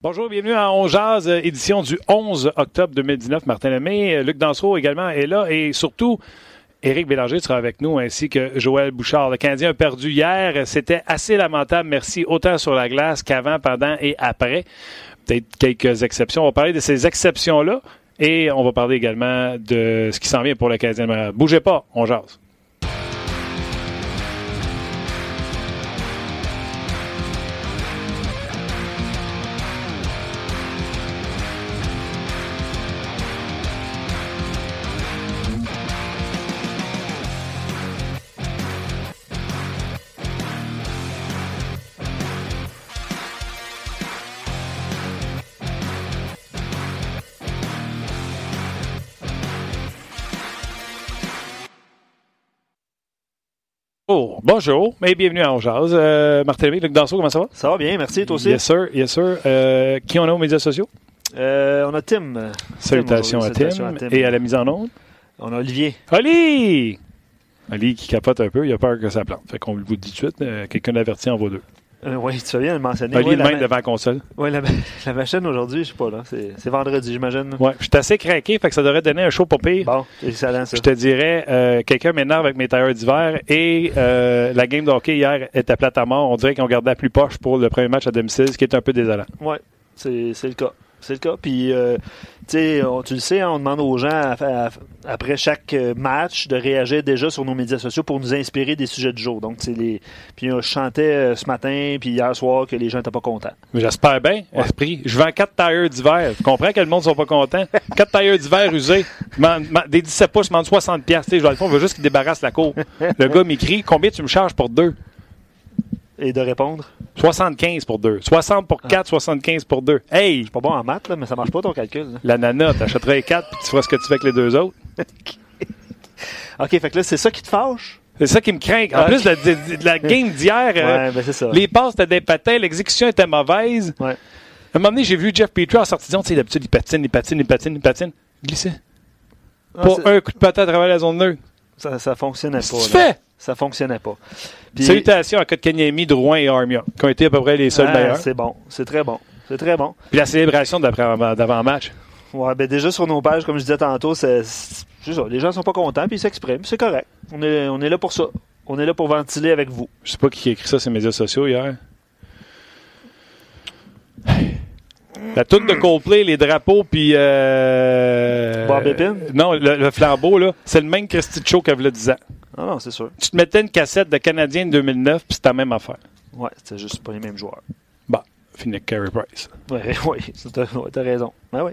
Bonjour, bienvenue à On Jazz, euh, édition du 11 octobre 2019. Martin Lemay, euh, Luc Dansereau également est là et surtout, Éric Bélanger sera avec nous ainsi que Joël Bouchard. Le Canadien a perdu hier. C'était assez lamentable, merci, autant sur la glace qu'avant, pendant et après. Peut-être quelques exceptions. On va parler de ces exceptions-là et on va parler également de ce qui s'en vient pour le Canadien. Bougez pas, on jase. Oh, bonjour et bienvenue à On Euh, Martin Luc Danseau, comment ça va? Ça va bien, merci, toi aussi. Yes, sir, yes, sir. Euh, qui on a aux médias sociaux? Euh, on a Tim. Salutations, à, Tim. Et à la mise en onde? On a Olivier. Oli! Oli qui capote un peu, il a peur que ça plante. Fait qu'on vous dit tout de suite, euh, quelqu'un d'averti en vaut deux. Euh, oui, tu viens de mentionner. Oli ouais, devant la console. Oui, la, la, machine aujourd'hui, je sais pas, là. C'est vendredi, j'imagine. Oui, je suis assez craqué, fait que ça devrait donner un show pas pire. Bon, excellent, ça. Je te dirais, euh, quelqu'un m'énerve avec mes tailleurs d'hiver et euh, la game de hockey hier était plate à mort. On dirait qu'on gardait la plus poche pour le premier match à domicile, ce qui est un peu désolant. Oui, c'est le cas. C'est le cas. Puis, euh, tu le sais, hein, on demande aux gens, à, à, après chaque match, de réagir déjà sur nos médias sociaux pour nous inspirer des sujets du jour. Donc, les... Puis, je chantais ce matin, puis hier soir, que les gens n'étaient pas contents. Mais j'espère bien, ouais. esprit. Je vends quatre tailleurs d'hiver. Tu comprends que le monde ne sont pas contents? quatre tailleurs d'hiver usés. Des 17 pouces, je demande 60 piastres. Je on veut juste qu'ils débarrassent la cour. Le gars m'écrit, combien tu me charges pour deux? Et de répondre? 75 pour deux. 60 pour 4, ah. 75 pour deux. Hey! Je suis pas bon en maths, là, mais ça marche pas ton calcul. Là. La nana, t'achèterais 4 puis tu feras ce que tu fais avec les deux autres. OK, fait que là, c'est ça qui te fâche? C'est ça qui me craint. En okay. plus de, de, de, la game d'hier, ouais, euh, ben les passes étaient des patins, l'exécution était mauvaise. Ouais. À un moment donné, j'ai vu Jeff Petrie en sortie tu sais, d'habitude, il patine, il patine, il patine, il patine. Glissait. Ah, pas un coup de patin à travers la zone neutre. Ça, ça fonctionnait pas. Tu fais? Ça fonctionnait pas. Puis, Salutations à Kotkaniemi, Drouin et Armia, qui ont été à peu près les seuls ah, meilleurs. C'est bon. C'est très bon. C'est très bon. Puis la célébration d'avant-match. Ouais, ben déjà sur nos pages, comme je disais tantôt, c'est ça. Les gens sont pas contents, puis ils s'expriment. C'est correct. On est, on est là pour ça. On est là pour ventiler avec vous. Je sais pas qui a écrit ça sur les médias sociaux hier. La toute de Coldplay, les drapeaux, puis. Euh... Bob? Non, le, le flambeau, là, c'est le même Christy Show qu'elle le 10 ans. Ah non, c'est sûr. Tu te mettais une cassette de Canadien de 2009, puis c'était la même affaire. Ouais, c'était juste pas les mêmes joueurs. Bon, fini Carey Price. Oui, oui, t'as ouais, raison. Ben oui.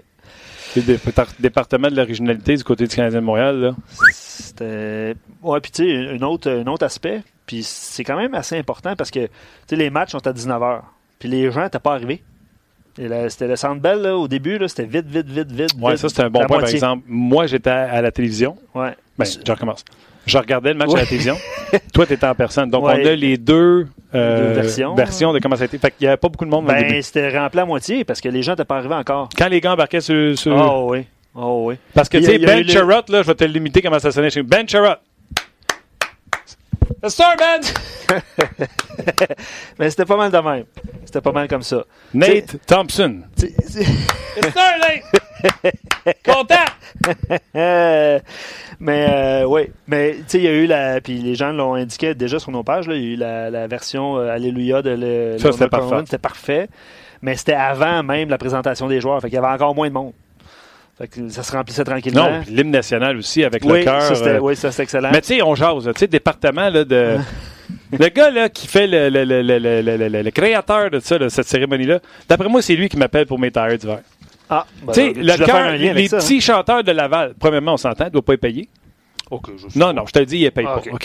Le département de l'originalité du côté du Canadien de Montréal, là. C'était. Ouais, puis tu sais, un autre, un autre aspect, puis c'est quand même assez important parce que, tu sais, les matchs sont à 19h, puis les gens n'étaient pas arrivés. C'était le Centre Bell, là, au début, c'était vite, vite, vite, vite. Oui, ça, c'était un bon point, par exemple. Moi, j'étais à la télévision. Ouais. Ben, je recommence. Je regardais le match ouais. à la télévision. Toi, tu étais en personne. Donc, ouais. on a les deux, euh, deux versions, versions, de comment ça a été. Fait qu'il n'y avait pas beaucoup de monde ben. C'était rempli à moitié parce que les gens n'étaient pas arrivés encore. Quand les gars embarquaient sur. sur... Oh oui. Oh oui. Parce que, tu sais, Ben Charrot, là, je vais te limiter comment ça sonnait chez Ben Charrot. Yes, sir, Ben! Mais c'était pas mal de même. C'était pas mal comme ça. Nate T'sais, Thompson. Yes, sir, Nate! Content! mais euh, oui, mais tu sais, il y a eu la. Puis les gens l'ont indiqué déjà sur nos pages, là, il y a eu la, la version euh, Alléluia de le. Ça, c'était parfait. C'était parfait. Mais c'était avant même la présentation des joueurs. Fait qu'il y avait encore moins de monde. Fait que ça se remplissait tranquillement. Non, l'hymne national aussi avec oui, le cœur. Euh... Oui, ça c'était excellent. Mais tu sais, on jase. Tu sais, département là, de. le gars là, qui fait le, le, le, le, le créateur de ça, de cette cérémonie-là, d'après moi, c'est lui qui m'appelle pour mes tailleurs d'hiver. Ah, ben, tu sais, le cœur, les ça, petits hein? chanteurs de Laval, premièrement, on s'entend, ne doit pas être payé. Okay, non, non, je te le dis, il ne paye ah, pas. OK?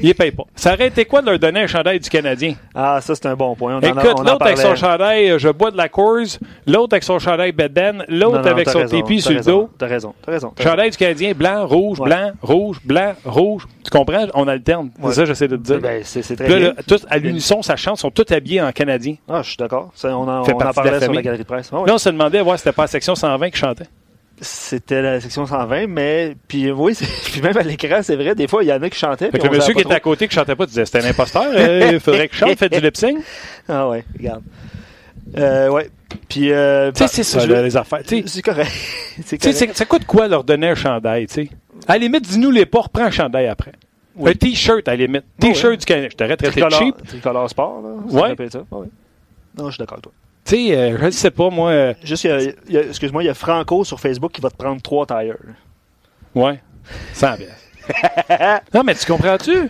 il ne paye pas. Ça aurait été quoi de leur donner un chandail du Canadien? Ah, ça, c'est un bon point. On Écoute, l'autre avec son chandail, je bois de la course, l'autre avec son chandail Beden, l'autre avec son raison, tépi sur raison, le dos. T'as raison, t'as raison. As chandail du Canadien, blanc, rouge, ouais. blanc, rouge, blanc, rouge. Tu comprends? On alterne. Ouais. C'est ça que j'essaie de te dire. Ben, c'est très là, bien. Là, tous, à l'unisson, ça chante, sont tous habillés en Canadien. Ah, je suis d'accord. On en, Fait on en parlait la sur la galerie de presse. Ah, oui. Là, on se demandait à voir si c'était pas la section 120 qui chantait. C'était la section 120, mais puis oui, puis même à l'écran, c'est vrai, des fois, il y en a qui chantaient. Fait que le monsieur qui était à côté qui chantait pas disait c'était un imposteur, euh, il faudrait que je chante, fait du lip sync. Ah ouais, regarde. Euh, ouais. Puis, euh, Tu sais, bah, c'est ça, je- là, les affaires. Tu sais, C'est correct. c'est tu sais, correct. ça coûte quoi leur donner un chandail, tu sais? À la limite, dis-nous les pas, reprends un chandail après. Oui. Un T-shirt, à la limite. Oui, T-shirt du Canada. Je de Tricolore, cheap. tricolore sport, là. ça Ouais. s'appelle ça. Ah ouais. Non, je suis d'accord avec toi. Tu sais, euh, je ne sais pas, moi. euh, Juste, excuse-moi, il y a Franco sur Facebook qui va te prendre trois tires. ouais. 100 pièces. non, mais tu comprends-tu?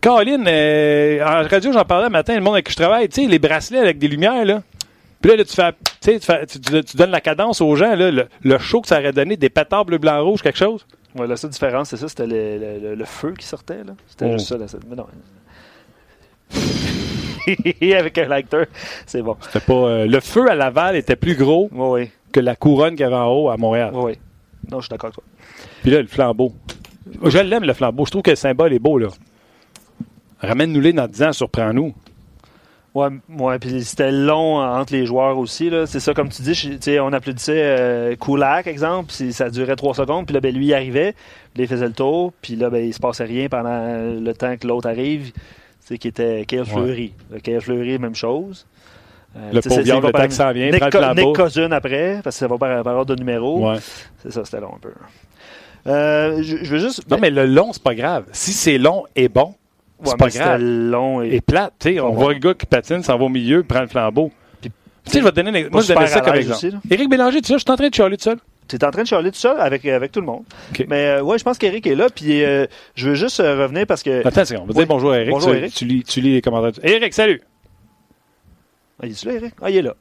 Caroline, euh, en radio, j'en parlais le matin, le monde avec qui je travaille, tu sais, les bracelets avec des lumières, là. Puis là, là, tu fais, tu fais- tu- tu- tu donnes la cadence aux gens, là, le, le show que ça aurait donné, des pétards bleu, blanc, rouge, quelque chose. Ouais, la seule différence, c'est ça, c'était le, le- le- le feu qui sortait, là. C'était Oh. juste ça, la seule. Mais non. avec un lighter, c'est bon. C'était pas, euh, le feu à Laval était plus gros Oui, oui. que la couronne qu'il y avait en haut à Montréal. Oui, oui. Non, je suis d'accord avec toi. Puis là, le flambeau. Je l'aime, le flambeau. Je trouve que le symbole est beau, là. Ramène-nous-les dans 10 ans, surprends-nous. Ouais, ouais puis c'était long entre les joueurs aussi. Là. C'est ça, comme tu dis, on applaudissait euh, Kulak, exemple, puis ça durait trois secondes, puis là, ben, lui, il arrivait, puis il faisait le tour, puis là, ben, il se passait rien pendant le temps que l'autre arrive. C'est qui était Kyle Fleury. Le Kyle Fleury, même chose. Euh, Le c'est le pas temps que ça en vient, Nick, prends le. Nick Cousin après, parce que ça va par, par ordre de numéro. Ouais. C'est ça, c'était long un peu. Euh, je, je veux juste. Non, mais le long, c'est pas grave. Si c'est long et bon, Ouais, c'est pas grave. long et. Et plate, tu sais, on Ouais. voit le gars qui patine, s'en va au milieu, prend le flambeau. Puis- tu sais, je vais te donner, un- moi, je donnais ça comme exemple. aussi. Éric Bélanger, tu sais, je suis en train de chialer tout seul. Tu es en train de charler tout seul avec, avec tout le monde. Mais euh, ouais, je pense qu'Éric est là. Puis euh, je veux juste euh, revenir parce que. Attends, c'est on va Ouais. dire bonjour à Eric. Bonjour, tu, Eric. Tu lis, tu lis les commentaires. Eric, salut! Ah, il est là, Eric? Ah, il est là.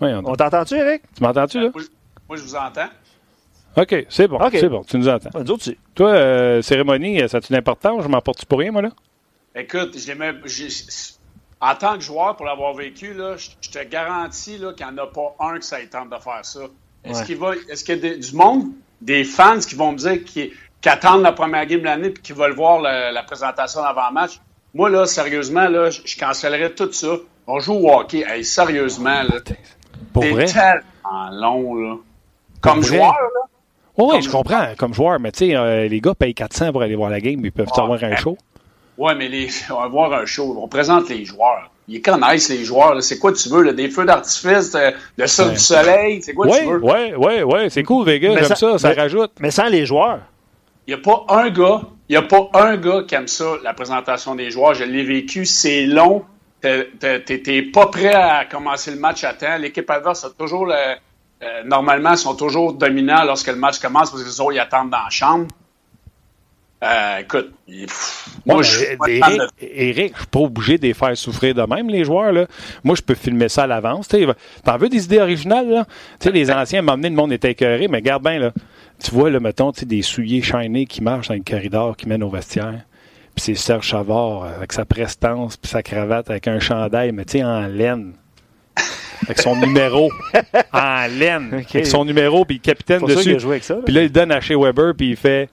Ouais, on- On t'entend-tu, Eric? tu m'entends-tu, là? Moi, je- moi, je vous entends. OK, c'est bon. OK. C'est bon, tu nous entends. Ah, nous autres, Toi, euh, cérémonie, ça a-tu une importance? Je m'en porte pour rien, moi, là? Écoute, je j'ai- en tant que joueur, pour l'avoir vécu, là, je, je te garantis là, qu'il n'y en a pas un que ça ait tente de faire ça. Est-ce Ouais. qu'il va, est-ce qu'il y a des- du monde, des fans qui vont me dire qui, qui attendent la première game de l'année et qui veulent voir la présentation d'avant-match? Moi, là, sérieusement, là, je, je cancellerais tout ça. On joue au hockey. Hey, sérieusement, là. Pour vrai? tellement long, là. Comme joueur, là. Oui, Comme- je comprends, comme joueur, mais tu sais, euh, les gars payent 400 pour aller voir la game, ils peuvent Ah, avoir un show? Ouais, mais les, on va voir un show. On présente les joueurs. Ils connaissent les joueurs. là. C'est quoi tu veux? là? Des feux d'artifice, euh, le sol Ouais. du soleil? C'est quoi Oui, tu veux? oui, oui, oui, c'est cool, les gars, Mais j'aime ça- ça, ça mais- rajoute. Mais sans les joueurs. Il n'y a pas un gars, il y a pas un gars qui aime ça, la présentation des joueurs. Je l'ai vécu, c'est long. T'es- pas prêt à commencer le match à temps. L'équipe adverse a toujours le, euh, normalement, sont toujours dominants lorsque le match commence parce que les autres, ils attendent dans la chambre. Euh, écoute, pff, Moi, moi, je suis pas fan Eric, de- Eric, je suis pas obligé de les faire souffrir de même, les joueurs. Là. Moi, je peux filmer ça à l'avance. T'en veux des idées originales? Là? Tu sais, les anciens m'emmenaient, le monde était écœuré, mais garde bien, là. Tu vois, là, mettons, des souliers chaînés qui marchent dans le corridor qui mène au vestiaire. Puis c'est Serge Chavard euh, avec sa prestance puis sa cravate avec un chandail, mais tu sais, en laine. Avec son numéro. En laine. Avec son numéro, puis le capitaine C'est pour ça qu'il dessus. a joué avec ça. là. Puis là, il donne à Shea Weber, puis il fait...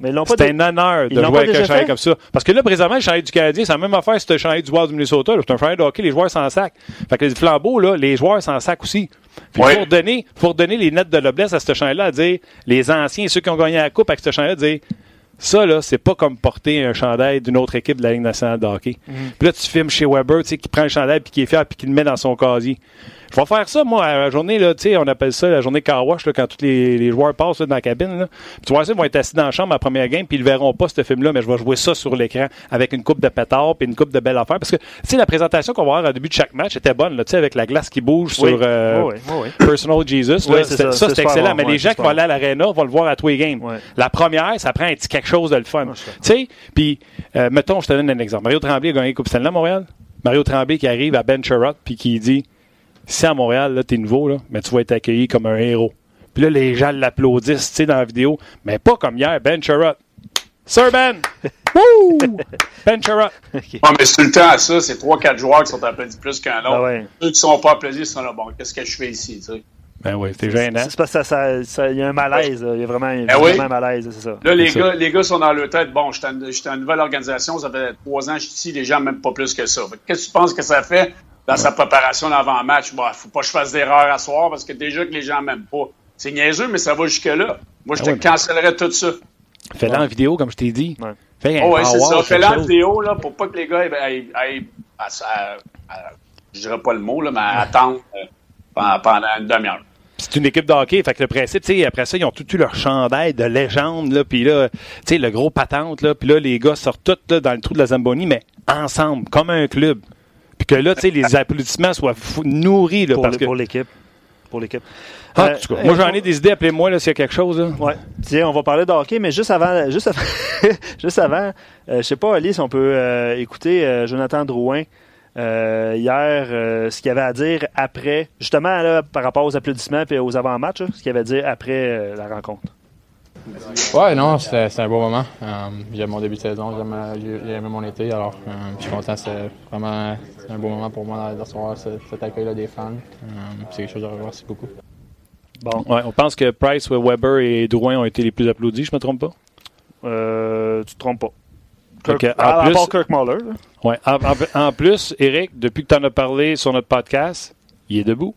Mais ils l'ont pas C'est un honneur de jouer pas avec un chandail comme ça. Parce que là, présentement, le chandail du Canadien, c'est la même affaire si tu le chandail du Wild du Minnesota. C'est un chandail de hockey, les joueurs s'en sac. Fait que les flambeaux, là, les joueurs s'en sac aussi. Puis Ouais. pour donner, pour donner les notes de noblesse à ce chandail-là, à dire les anciens ceux qui ont gagné la coupe avec ce chandail-là, dire ça, là, c'est pas comme porter un chandail d'une autre équipe de la Ligue nationale de hockey. Mhm. Puis là, tu filmes chez Weber, tu sais, qui prend le chandail puis qui est fier puis qui le met dans son casier. Je vais faire ça, moi, à la journée, là, tu sais, on appelle ça la journée car wash, là, quand tous les, les joueurs passent là, dans la cabine. Là. Puis tu vois ça, ils vont être assis dans la chambre à la première game, puis ils ne verront pas ce film-là, mais je vais jouer ça sur l'écran avec une coupe de pétard puis une coupe de belles affaires. Parce que, tu sais, la présentation qu'on va avoir au début de chaque match était bonne, là, tu sais, avec la glace qui bouge Oui. sur euh, Oui, oui, oui. Personal Jesus. Là. C'était- ça, ça, super excellent. bon, mais ouais, les gens qui vont aller à l'aréna vont le voir à tous les games. Ouais. La première, ça prend un petit quelque chose de le fun. Ouais. Tu sais, puis, euh, mettons, je te donne un exemple. Mario Tremblay a gagné la Coupe Stanley à Montréal. Mario Tremblay qui arrive à Ben Sherrod puis qui dit Si à Montréal, là, t'es nouveau, là, mais tu vas être accueilli comme un héros. Puis là, les gens l'applaudissent, tu sais, dans la vidéo, mais pas comme hier, Ben Sherrod. Sir Ben! Woo! Ben Sherrod. Ah, mais c'est tout le temps à ça. C'est trois, quatre joueurs qui sont applaudis plus qu'un autre. Ah ouais. Ceux qui sont pas applaudis sont là. Bon, qu'est-ce que je fais ici, tu sais? Ben oui, c'est gênant. C'est parce que ça, ça, ça- il y a un malaise. là. Il y a vraiment, il y a Ben oui. un malaise, c'est ça. Là, les C'est gars, les gars sont dans leur tête. Bon, j'étais une, nouvelle organisation. Ça fait trois ans que je suis ici. Les gens même pas plus que ça. Qu'est-ce que tu penses que ça fait? Dans sa préparation d'avant-match? Bon, faut pas que je fasse d'erreur à soir parce que déjà que les gens m'aiment pas. C'est niaiseux, mais ça va jusque-là. Moi, je Ah te ouais, mais- cancellerais tout ça. Fais-le en vidéo, comme je t'ai dit. Ouais. Fais un Oh, ouais, c'est ça. Fais-le en vidéo, là, pour pas que les gars aient- aient- à- à- à- je dirais pas le mot, là, mais attendre. euh, pendant, une demi-heure. C'est une équipe de hockey. Fait que le principe, tu sais, après ça, ils ont tout eu leur chandail de légende, là, puis là, tu sais, le gros patente, là, puis là, les gars sortent tous là, dans le trou de la Zamboni, mais ensemble, comme un club. Puis que là, tu sais, les applaudissements soient nourris, là, pour parce que... Pour l'équipe. Pour l'équipe. Ah, euh, moi, j'en ai des idées. Appelez-moi s'il y a quelque chose. Là. Ouais. Tiens, on va parler de hockey, mais juste avant, juste avant, juste avant euh, je sais pas, Alice, on peut euh, écouter Jonathan Drouin hier, ce qu'il avait à dire après, justement, là, par rapport aux applaudissements et aux avant-matchs, ce qu'il avait à dire après la rencontre. Ouais, non, c'était un beau moment. j'aime mon début de saison, j'ai aimé mon été, alors je suis content. C'est vraiment un beau moment pour moi de recevoir cet accueil-là des fans. c'est quelque chose à revoir, beaucoup. Bon. Ouais, on pense que Price, Weber et Drouin ont été les plus applaudis, je me trompe pas? Euh, tu te trompes pas. Kirk, en à, plus, Kirk Muller. Ouais, en, plus, Eric, depuis que tu en as parlé sur notre podcast, il est debout.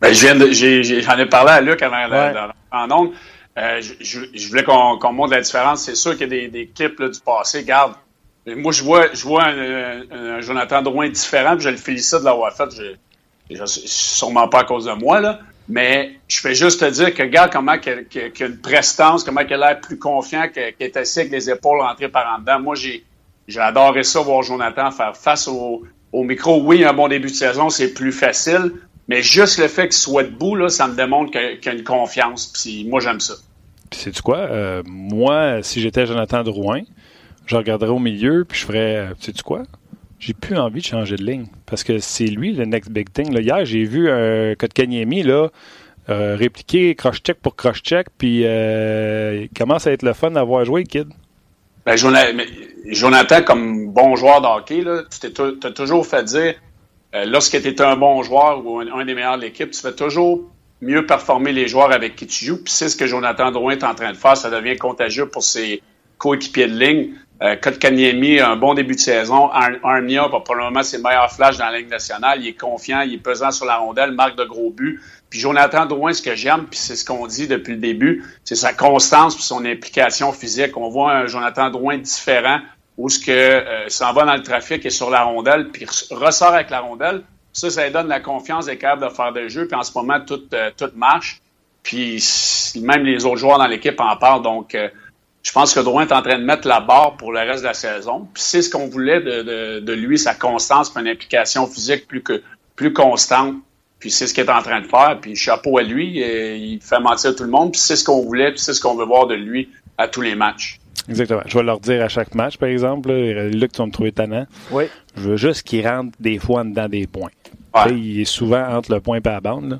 Ben, j'en ai, parlé à Luc avant, ouais. en ondes. Euh, je, voulais qu'on montre la différence. C'est sûr qu'il y a des, des clips là, du passé. Garde, moi, je vois, je vois un, Jonathan Drouin différent, je le félicite de l'avoir fait. Je, je, sûrement pas à cause de moi, là. Mais je fais juste te dire que regarde comment il y a une prestance, comment il a l'air plus confiant, qu'il est assis avec les épaules rentrées par en dedans. Moi, j'ai, adoré ça, voir Jonathan faire face au, micro. Oui, un bon début de saison, c'est plus facile, mais juste le fait qu'il soit debout, là, ça me démontre qu'il y a une confiance. Puis moi, j'aime ça. Puis sais-tu quoi? Euh, moi, si j'étais Jonathan Drouin, je regarderais au milieu, puis je ferais, euh, sais-tu quoi? j'ai plus envie de changer de ligne parce que c'est lui le next big thing. Là, hier, j'ai vu un Kotkaniemi là euh, répliquer cross-check pour cross-check, puis euh, il commence à être le fun d'avoir joué, kid. Ben, Jonathan, comme bon joueur de hockey, tu as toujours fait dire, euh, lorsque tu es un bon joueur ou un, des meilleurs de l'équipe, tu fais toujours mieux performer les joueurs avec qui tu joues. Puis c'est ce que Jonathan Drouin est en train de faire. Ça devient contagieux pour ses coéquipiers de ligne. Euh, Kotkaniemi a un bon début de saison. Armia probablement ses meilleurs flashs dans la Ligue nationale. Il est confiant, il est pesant sur la rondelle, marque de gros buts. Puis Jonathan Drouin, ce que j'aime, puis c'est ce qu'on dit depuis le début, c'est sa constance puis son implication physique. On voit un Jonathan Drouin différent où ce que euh, s'en va dans le trafic et sur la rondelle, puis ressort avec la rondelle. Ça, ça lui donne la confiance des capables de faire des jeux. Puis en ce moment, tout, euh, tout marche. Puis même les autres joueurs dans l'équipe en parlent. Donc, euh, je pense que Drouin est en train de mettre la barre pour le reste de la saison. Puis c'est ce qu'on voulait de, lui, sa constance, puis une implication physique plus que plus constante. Puis c'est ce qu'il est en train de faire. Puis chapeau à lui, il fait mentir tout le monde. Puis c'est ce qu'on voulait, puis c'est ce qu'on veut voir de lui à tous les matchs. Exactement. Je vais leur dire à chaque match, par exemple, Luc, tu vas me trouver tannant. Oui. Je veux juste qu'il rentre des fois dedans des points. Il est souvent entre le point et la bande. Là.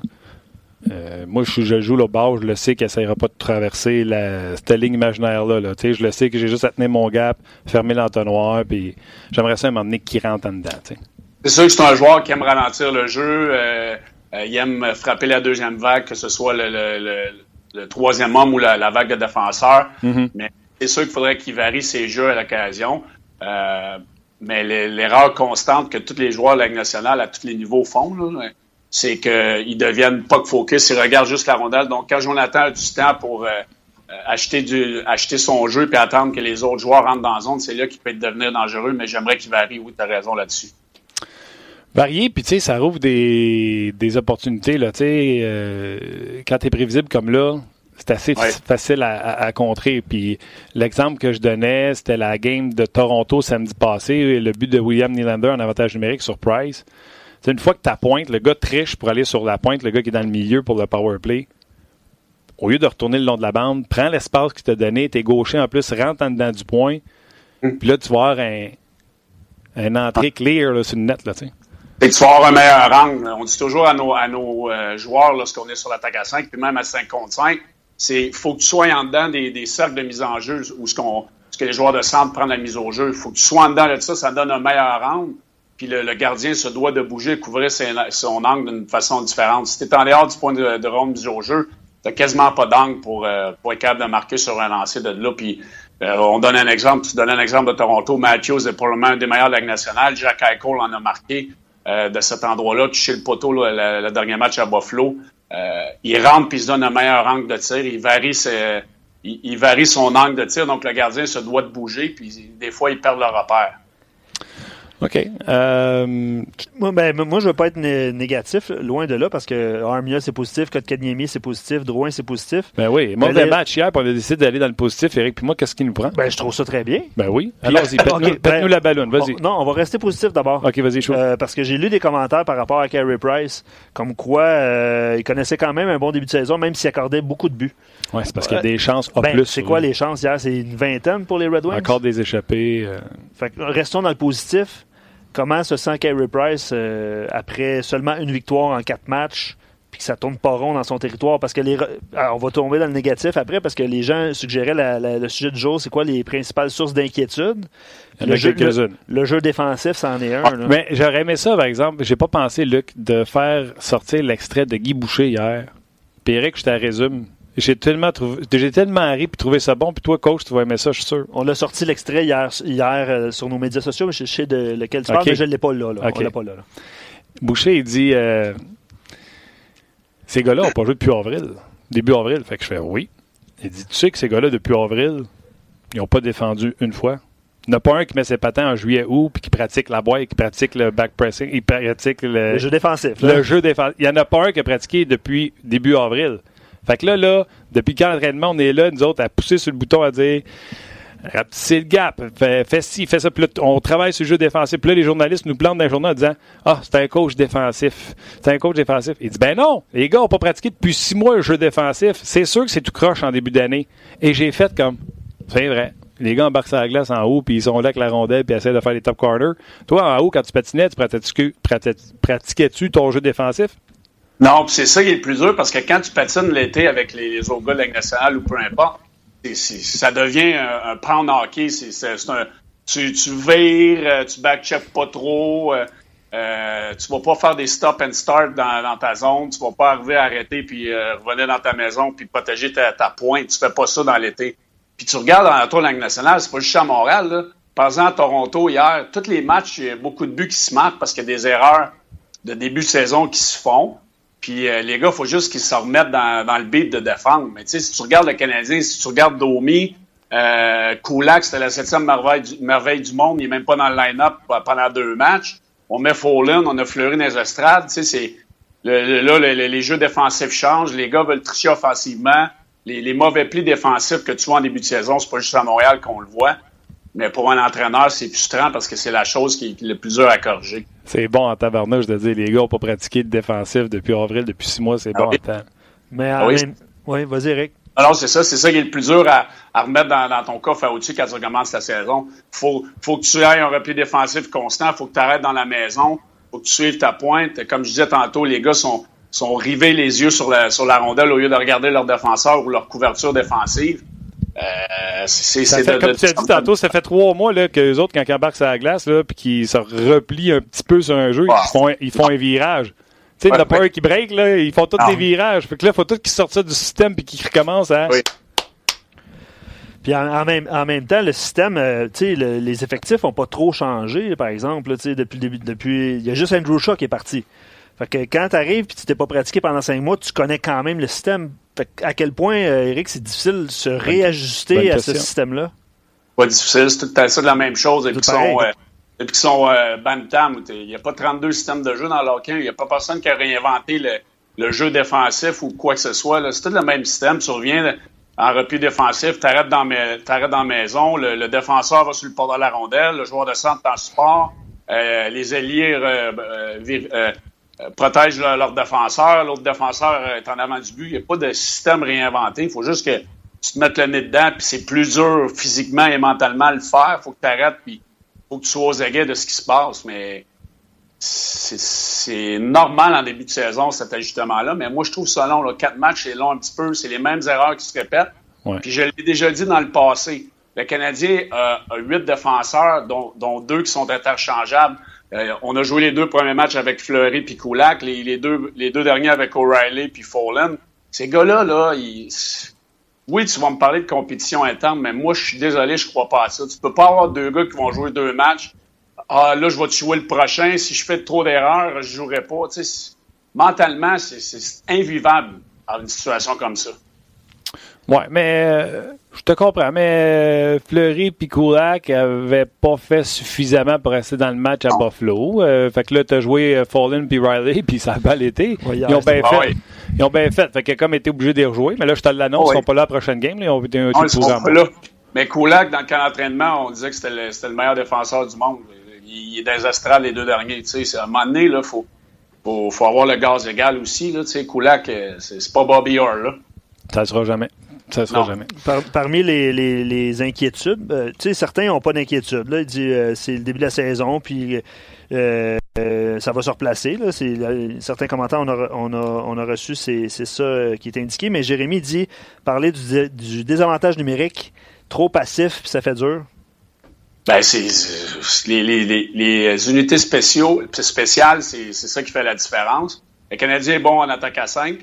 Euh, moi, je, je, joue le bas, je le sais qu'il n'essayera pas de traverser la, cette ligne imaginaire-là. Là. Je le sais que j'ai juste à tenir mon gap, fermer l'entonnoir, puis j'aimerais ça un moment donné qu'il rentre en dedans. C'est sûr que c'est un joueur qui aime ralentir le jeu, euh, euh, il aime frapper la deuxième vague, que ce soit le, troisième homme ou la, vague de défenseurs. Mm-hmm. Mais c'est sûr qu'il faudrait qu'il varie ses jeux à l'occasion. mais l'erreur constante que tous les joueurs de la Ligue nationale à tous les niveaux font, c'est qu'ils deviennent pas que focus, ils regardent juste la rondelle. Donc, quand Jonathan a du temps pour euh, euh, acheter, son jeu puis attendre que les autres joueurs rentrent dans la zone, c'est là qu'il peut devenir dangereux, mais j'aimerais qu'il varie. Oui, tu as raison là-dessus. Varier, puis tu sais, ça rouvre des, opportunités. Là, euh, quand tu es prévisible comme là, c'est assez facile à, contrer. Puis l'exemple que je donnais, c'était la game de Toronto samedi passé, le but de William Nylander en avantage numérique sur Price une fois que tu pointe, le gars triche pour aller sur la pointe, le gars qui est dans le milieu pour le power play. Au lieu de retourner le long de la bande, prends l'espace qu'il t'a donné, t'es gaucher en plus, rentre en dedans du point. Mm. Puis là, tu vas avoir un, un entrée clear là, sur le net. Là, tu vas avoir un meilleur angle. On dit toujours à nos, à nos euh, joueurs lorsqu'on est sur l'attaque à 5, puis même à 5 contre 5, c'est faut que tu sois en dedans des, des cercles de mise en jeu où ce, qu'on, ce que les joueurs de centre prennent la mise au jeu. Faut que tu sois en dedans de ça, ça donne un meilleur angle puis le, gardien se doit de bouger, couvrir son angle d'une façon différente. Si tu es en dehors du point de, de ronde du jeu, tu quasiment pas d'angle pour, euh, pour être capable de marquer sur un lancer de là. Puis euh, on donne un exemple, tu donnes un exemple de Toronto. Matthews est probablement un des meilleurs de la Ligue nationale. Jack Eichel en a marqué euh, de cet endroit-là, chez le poteau, le, dernier match à Buffalo. Il rentre puis il se donne un meilleur angle de tir. Il varie, il, il, varie son angle de tir, donc le gardien se doit de bouger, puis des fois, il perd le repère. OK. Euh... Moi, ben, moi, je veux pas être négatif, loin de là, parce que Armia, c'est positif, Kotkaniemi, c'est positif, Drouin, c'est positif. Ben oui. Mauvais match hier, puis on a décidé d'aller dans le positif, Eric. Puis moi, qu'est-ce qui nous prend? Ben, je trouve ça très bien. Ben oui. Allons-y, pète-nous ben, la ballonne, vas-y. non, on va rester positif d'abord. OK, vas-y, chaud. Euh, parce que j'ai lu des commentaires par rapport à Carey Price, comme quoi euh, il connaissait quand même un bon début de saison, même s'il accordait beaucoup de buts. Oui, c'est parce qu'il y a des chances en ben, plus. C'est quoi les chances hier? C'est une vingtaine pour les Red Wings? Encore des échappées. Euh. Fait restons dans le positif. Comment se sent Carey Price euh, après seulement une victoire en quatre matchs? puis que ça tourne pas rond dans son territoire? Parce que les on va tomber dans le négatif après parce que les gens suggéraient le sujet du jour c'est quoi les principales sources d'inquiétude? Le jeu, le, jeu défensif c'en est un ah, mais j'aurais aimé ça par exemple. J'ai pas pensé Luc de faire sortir l'extrait de Guy Boucher hier. Puis Eric je te résume j'ai tellement trouvé, j'ai tellement ri puis trouvé ça bon. Puis toi, coach, tu vas aimer ça, je suis sûr. On a sorti l'extrait hier, hier euh, sur nos médias sociaux. Je sais de lequel tu parles, mais je ne l'ai pas là. là. On l'a pas là, Boucher, il dit euh, Ces gars-là n'ont pas joué depuis avril. Début avril. Fait que je fais oui. Il dit Tu sais que ces gars-là, depuis avril, ils n'ont pas défendu une fois. Il n'y en a pas un qui met ses patins en juillet août puis qui pratique la boîte, qui pratique le back pressing, il pratique le, le jeu défensif. Le jeu défensif. Il n'y en a pas un qui a pratiqué depuis début avril. Fait que là, là, depuis quand l'entraînement, on est là, nous autres, à pousser sur le bouton, à dire c'est le gap, fais, ci, fais ça. Puis là, on travaille sur le jeu défensif. Puis là, les journalistes nous plantent dans les journaux en disant Ah, c'est un coach défensif. C'est un coach défensif. Il dit Ben non, les gars n'ont pas pratiqué depuis six mois le jeu défensif. C'est sûr que c'est tout croche en début d'année. Et j'ai fait comme C'est vrai. Les gars embarquent sur la glace en haut, puis ils sont là avec la rondelle, puis essaient de faire les top corners. Toi, en haut, quand tu patinais, tu pratiquais-tu ton jeu défensif? Non, c'est ça qui est le plus dur parce que quand tu patines l'été avec les, autres gars de la nationale ou peu importe, ça devient un, un pound hockey. C'est un, tu, tu vires, euh, tu backcheck pas trop, euh, euh, tu vas pas faire des stop and start dans, ta zone, tu vas pas arriver à arrêter puis revenir dans ta maison puis protéger ta, pointe. Tu fais pas ça dans l'été. Puis tu regardes dans la tour de nationale, c'est pas juste à Montréal. Par exemple, à Toronto, hier, tous les matchs, il y a beaucoup de buts qui se marquent parce qu'il y a des erreurs de début de saison qui se font. Puis euh, les gars, il faut juste qu'ils se remettent dans, dans, le beat de défendre. Mais tu sais, si tu regardes le Canadien, si tu regardes Domi, euh, Kulak, c'était la septième merveille du, merveille du monde, il n'est même pas dans le line-up pendant deux matchs. On met Fallen, on a fleuri dans estrades. Tu sais, c'est là, les jeux défensifs changent, les gars veulent tricher offensivement. Les, les mauvais plis défensifs que tu vois en début de saison, c'est pas juste à Montréal qu'on le voit. Mais pour un entraîneur, c'est frustrant parce que c'est la chose qui est le plus dur à corriger. C'est bon en tabarnouche de dire les gars n'ont pas pratiqué de défensif depuis avril, depuis six mois, c'est ah bon oui. en temps. Mais ah oui, oui vas-y, Eric. Alors, c'est ça, c'est ça qui est le plus dur à, à remettre dans, dans, ton coffre à outils quand tu recommences ta saison. Faut, faut que tu aies un repli défensif constant, faut que tu arrêtes dans la maison, faut que tu suives ta pointe. Comme je disais tantôt, les gars sont, sont rivés les yeux sur la, sur la rondelle au lieu de regarder leur défenseur ou leur couverture défensive. Euh, c'est comme tu as dit tantôt, ça fait trois mois là, que les autres, quand ils embarquent sur la glace, là, puis qu'ils se replient un petit peu sur un jeu, ils, font, ils font un virage. Tu sais, il n'y en a pas un qui break, là, ils font tous des virages. Fait que là, il faut tous qu'ils sortent ça du système puis qu'ils recommencent à. Oui. Puis en, même, en même temps, le système, euh, tu sais, les effectifs n'ont pas trop changé, par exemple, tu sais, depuis le début. Depuis, il y a juste Andrew Shaw qui est parti. Fait que quand tu arrives et tu t'es pas pratiqué pendant cinq mois, tu connais quand même le système. Fait à quel point, euh, Eric, c'est difficile de se réajuster à ce système-là? Pas difficile, c'est tout à fait la même chose depuis qu'ils sont, euh, depuis sont euh, Bantam. Il n'y a pas 32 systèmes de jeu dans l'hockey. Il n'y a pas personne qui a réinventé le, le, jeu défensif ou quoi que ce soit. C'est tout le même système. Tu reviens en repli défensif, tu arrêtes dans, dans la maison, le, défenseur va sur le port de la rondelle, le joueur de centre en support, euh, les ailiers euh, euh, euh, protègent leur, défenseur, l'autre défenseur est en avant du but. Il n'y a pas de système réinventé. Il faut juste que tu te mettes le nez dedans, puis c'est plus dur physiquement et mentalement à le faire. Il faut que tu arrêtes, puis faut que tu sois aux aguets de ce qui se passe. Mais c'est normal en début de saison, cet ajustement-là. Mais moi, je trouve ça long. Là. Quatre matchs, c'est long un petit peu. C'est les mêmes erreurs qui se répètent. Puis je l'ai déjà dit dans le passé. Le Canadien a huit défenseurs, dont, dont deux qui sont interchangeables. Euh, on a joué les deux premiers matchs avec Fleury puis Kulak, les, deux, derniers avec O'Reilly puis Fallen. Ces gars-là, là, oui, tu vas me parler de compétition interne, mais moi, je suis désolé, je crois pas à ça. Tu peux pas avoir deux gars qui vont jouer deux matchs. Ah, là, je vais te jouer le prochain. Si je fais trop d'erreurs, je jouerai pas. mentalement, c'est invivable dans une situation comme ça. Ouais, mais euh, je te comprends, mais euh, Fleury et Kulak n'avaient pas fait suffisamment pour rester dans le match à Buffalo. Euh, fait que là, tu as joué Fallen puis Riley, puis ça a mal été. ils ont bien fait. Ils ont bien fait. Fait qu'il a comme été obligé de les rejouer. Mais là, je te l'annonce, ils ne sont pas là la prochaine game. Là, ils ont été un petit peu Mais Kulak, dans le camp d'entraînement, on disait que c'était le, le, meilleur défenseur du monde. Il, est des astrales les deux derniers. À un moment donné, il faut, faut, faut, avoir le gaz égal aussi. Là, Kulak, c'est pas Bobby Orr. Là. Ça ne sera jamais. Ça sera jamais. parmi les, les, inquiétudes, euh, tu sais, certains n'ont pas d'inquiétude. Là, il dit euh, c'est le début de la saison, puis euh, ça va se replacer. Là. certains commentaires, on a, on a, on a reçu, c'est, ça qui est indiqué. Mais Jérémy dit parler du, du désavantage numérique, trop passif, puis ça fait dur. Ben, c'est, les, les, les, unités spéciaux, spéciales, c'est, ça qui fait la différence. Le Canadien est bon en attaque à 5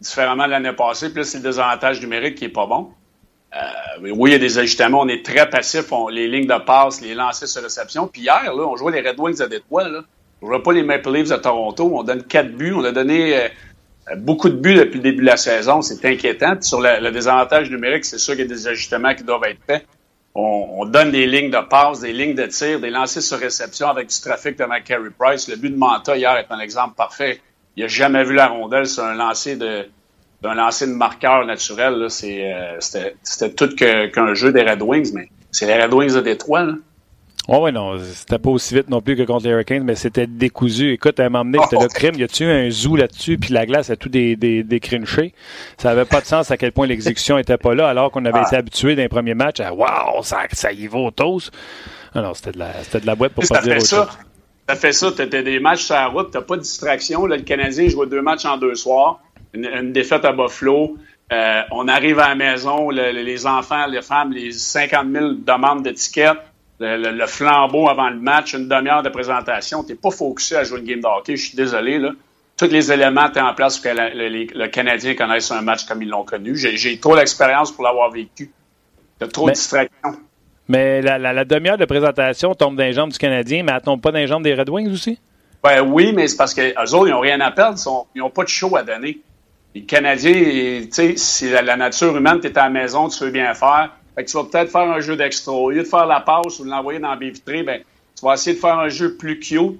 différemment de l'année passée. Puis là, c'est le désavantage numérique qui est pas bon. Euh, oui, il y a des ajustements. On est très passif. les lignes de passe, les lancers sur réception. Puis hier, là, on jouait les Red Wings à Détroit. Là. On ne jouait pas les Maple Leafs à Toronto. On donne quatre buts. On a donné euh, beaucoup de buts depuis le début de la saison. C'est inquiétant. Puis sur le, désavantage numérique, c'est sûr qu'il y a des ajustements qui doivent être faits. On, donne des lignes de passe, des lignes de tir, des lancers sur réception avec du trafic de Carey Price. Le but de Manta hier est un exemple parfait il n'a jamais vu la rondelle sur un lancer de d'un lancer de marqueur naturel. Euh, c'était tout qu'un jeu des Red Wings, mais c'est les Red Wings de Détroit. Là. Oh oui, non, c'était pas aussi vite non plus que contre les Hurricanes, mais c'était décousu. Écoute, à un moment donné, c'était le crime. Y a-tu un zoo là-dessus, puis la glace a tout des, des, Ça avait pas de sens à quel point l'exécution était pas là, alors qu'on avait été habitué d'un premier match à Waouh, ça, ça y va au toast. Alors, c'était de la, c'était de la boîte pour pas dire autre chose. Ça fait ça, tu as des matchs sur la route, tu pas de distraction. Là, le Canadien joue deux matchs en deux soirs, une, défaite à Buffalo. Euh, on arrive à la maison, les enfants, les femmes, les 50 000 demandes d'étiquettes, le, flambeau avant le match, une demi-heure de présentation. Tu n'es pas focusé à jouer une game de hockey, je suis désolé. Là. Tous les éléments étaient en place pour que le, Canadien connaisse un match comme ils l'ont connu. J'ai trop d'expérience pour l'avoir vécu. Tu as trop de distractions. Mais la, demi-heure de présentation tombe dans les jambes du Canadien, mais elle tombe pas dans les jambes des Red Wings aussi? Ben oui, mais c'est parce qu'eux autres, ils n'ont rien à perdre. Ils n'ont pas de show à donner. Les Canadiens, tu sais, si la, nature humaine, tu es à la maison, tu veux bien faire. Fait que tu vas peut-être faire un jeu d'extra. Au lieu de faire la passe ou de l'envoyer dans la baie ben, tu vas essayer de faire un jeu plus cute.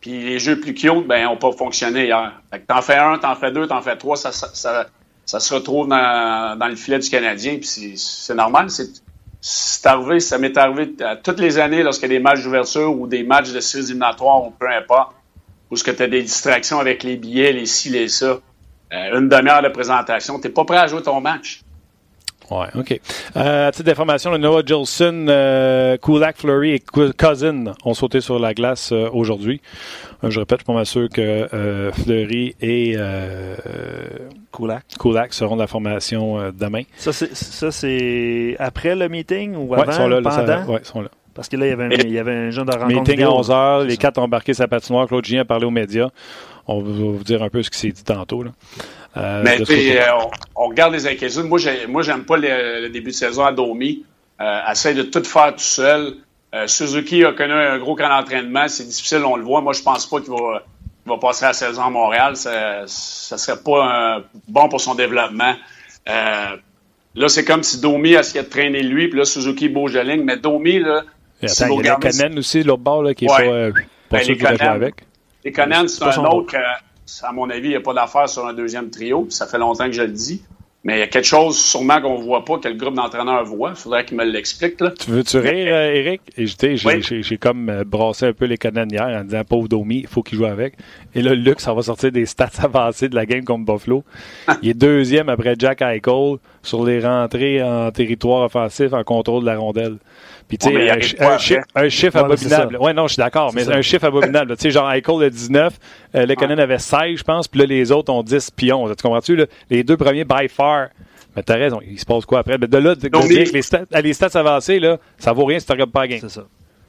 Puis les jeux plus cute, ben, n'ont pas fonctionné hier. Fait que t'en fais un, t'en fais deux, t'en fais trois, ça, ça, ça, se retrouve dans, dans, le filet du Canadien. Puis c'est normal. C'est c'est ça m'est arrivé à toutes les années lorsqu'il y a des matchs d'ouverture ou des matchs de séries éliminatoires ou peu importe, où ce que tu as des distractions avec les billets, les ci, les ça. Euh, une demi-heure de présentation, tu n'es pas prêt à jouer ton match. Ouais, OK. Euh, à titre d'information, le Noah Jolson, euh, Kulak, Fleury et Cousin ont sauté sur la glace euh, aujourd'hui. Euh, je répète, je suis pas sûr que Fleury et Kulak. seront de la formation demain. Ça, c'est après le meeting ou avant, ils sont là, pendant? ils sont là. Parce que là, il y avait un, il y avait un genre de rencontre. Meeting à 11h, les quatre ont embarqué sa patinoire. Claude Gien a parlé aux médias. On va vous dire un peu ce qui s'est dit tantôt. Là. Euh, Mais euh, on, regarde les inquiétudes. Moi, moi, j'aime pas le, début de saison à Domi. Euh, essaye de tout faire tout seul. Euh, Suzuki a connu un gros camp d'entraînement. C'est difficile, on le voit. Moi, je pense pas qu'il va, va, passer la saison à Montréal. Ça, ça serait pas bon pour son développement. là, c'est comme si Domi essayait de traîner lui, puis là, Suzuki bouge de ligne. Mais Domi, là. il y a Kanen aussi, l'autre bord, là, qui est pas, pas ben, sûr qu'il avec. Les Kanen, c'est un autre à mon avis, il n'y a pas d'affaire sur un deuxième trio. Ça fait longtemps que je le dis. Mais il y a quelque chose sûrement qu'on ne voit pas, que le groupe d'entraîneurs voit. Il faudrait qu'il me l'explique. Tu veux-tu rire, euh, Eric? J'ai comme euh, brassé un peu les canons hier en disant pauvre Domi, il faut qu'il joue avec. Et là, Luc, ça va sortir des stats avancées de la game contre Buffalo. il est deuxième après Jack Eichel sur les rentrées en territoire offensif en contrôle de la rondelle. Puis, tu sais, un, chiffre abominable. Ouais, non, je suis d'accord, mais un chiffre abominable. Tu sais, genre, Eichel a 19, euh, le Canon avait 16, je pense, puis là, les autres ont 10 pions. Tu comprends-tu? Là? Les deux premiers, by far. Mais t'as raison, il se passe quoi après? Mais de là, de, les, stats, les stats avancées, là, ça vaut rien si tu regardes pas la game. C'est ça.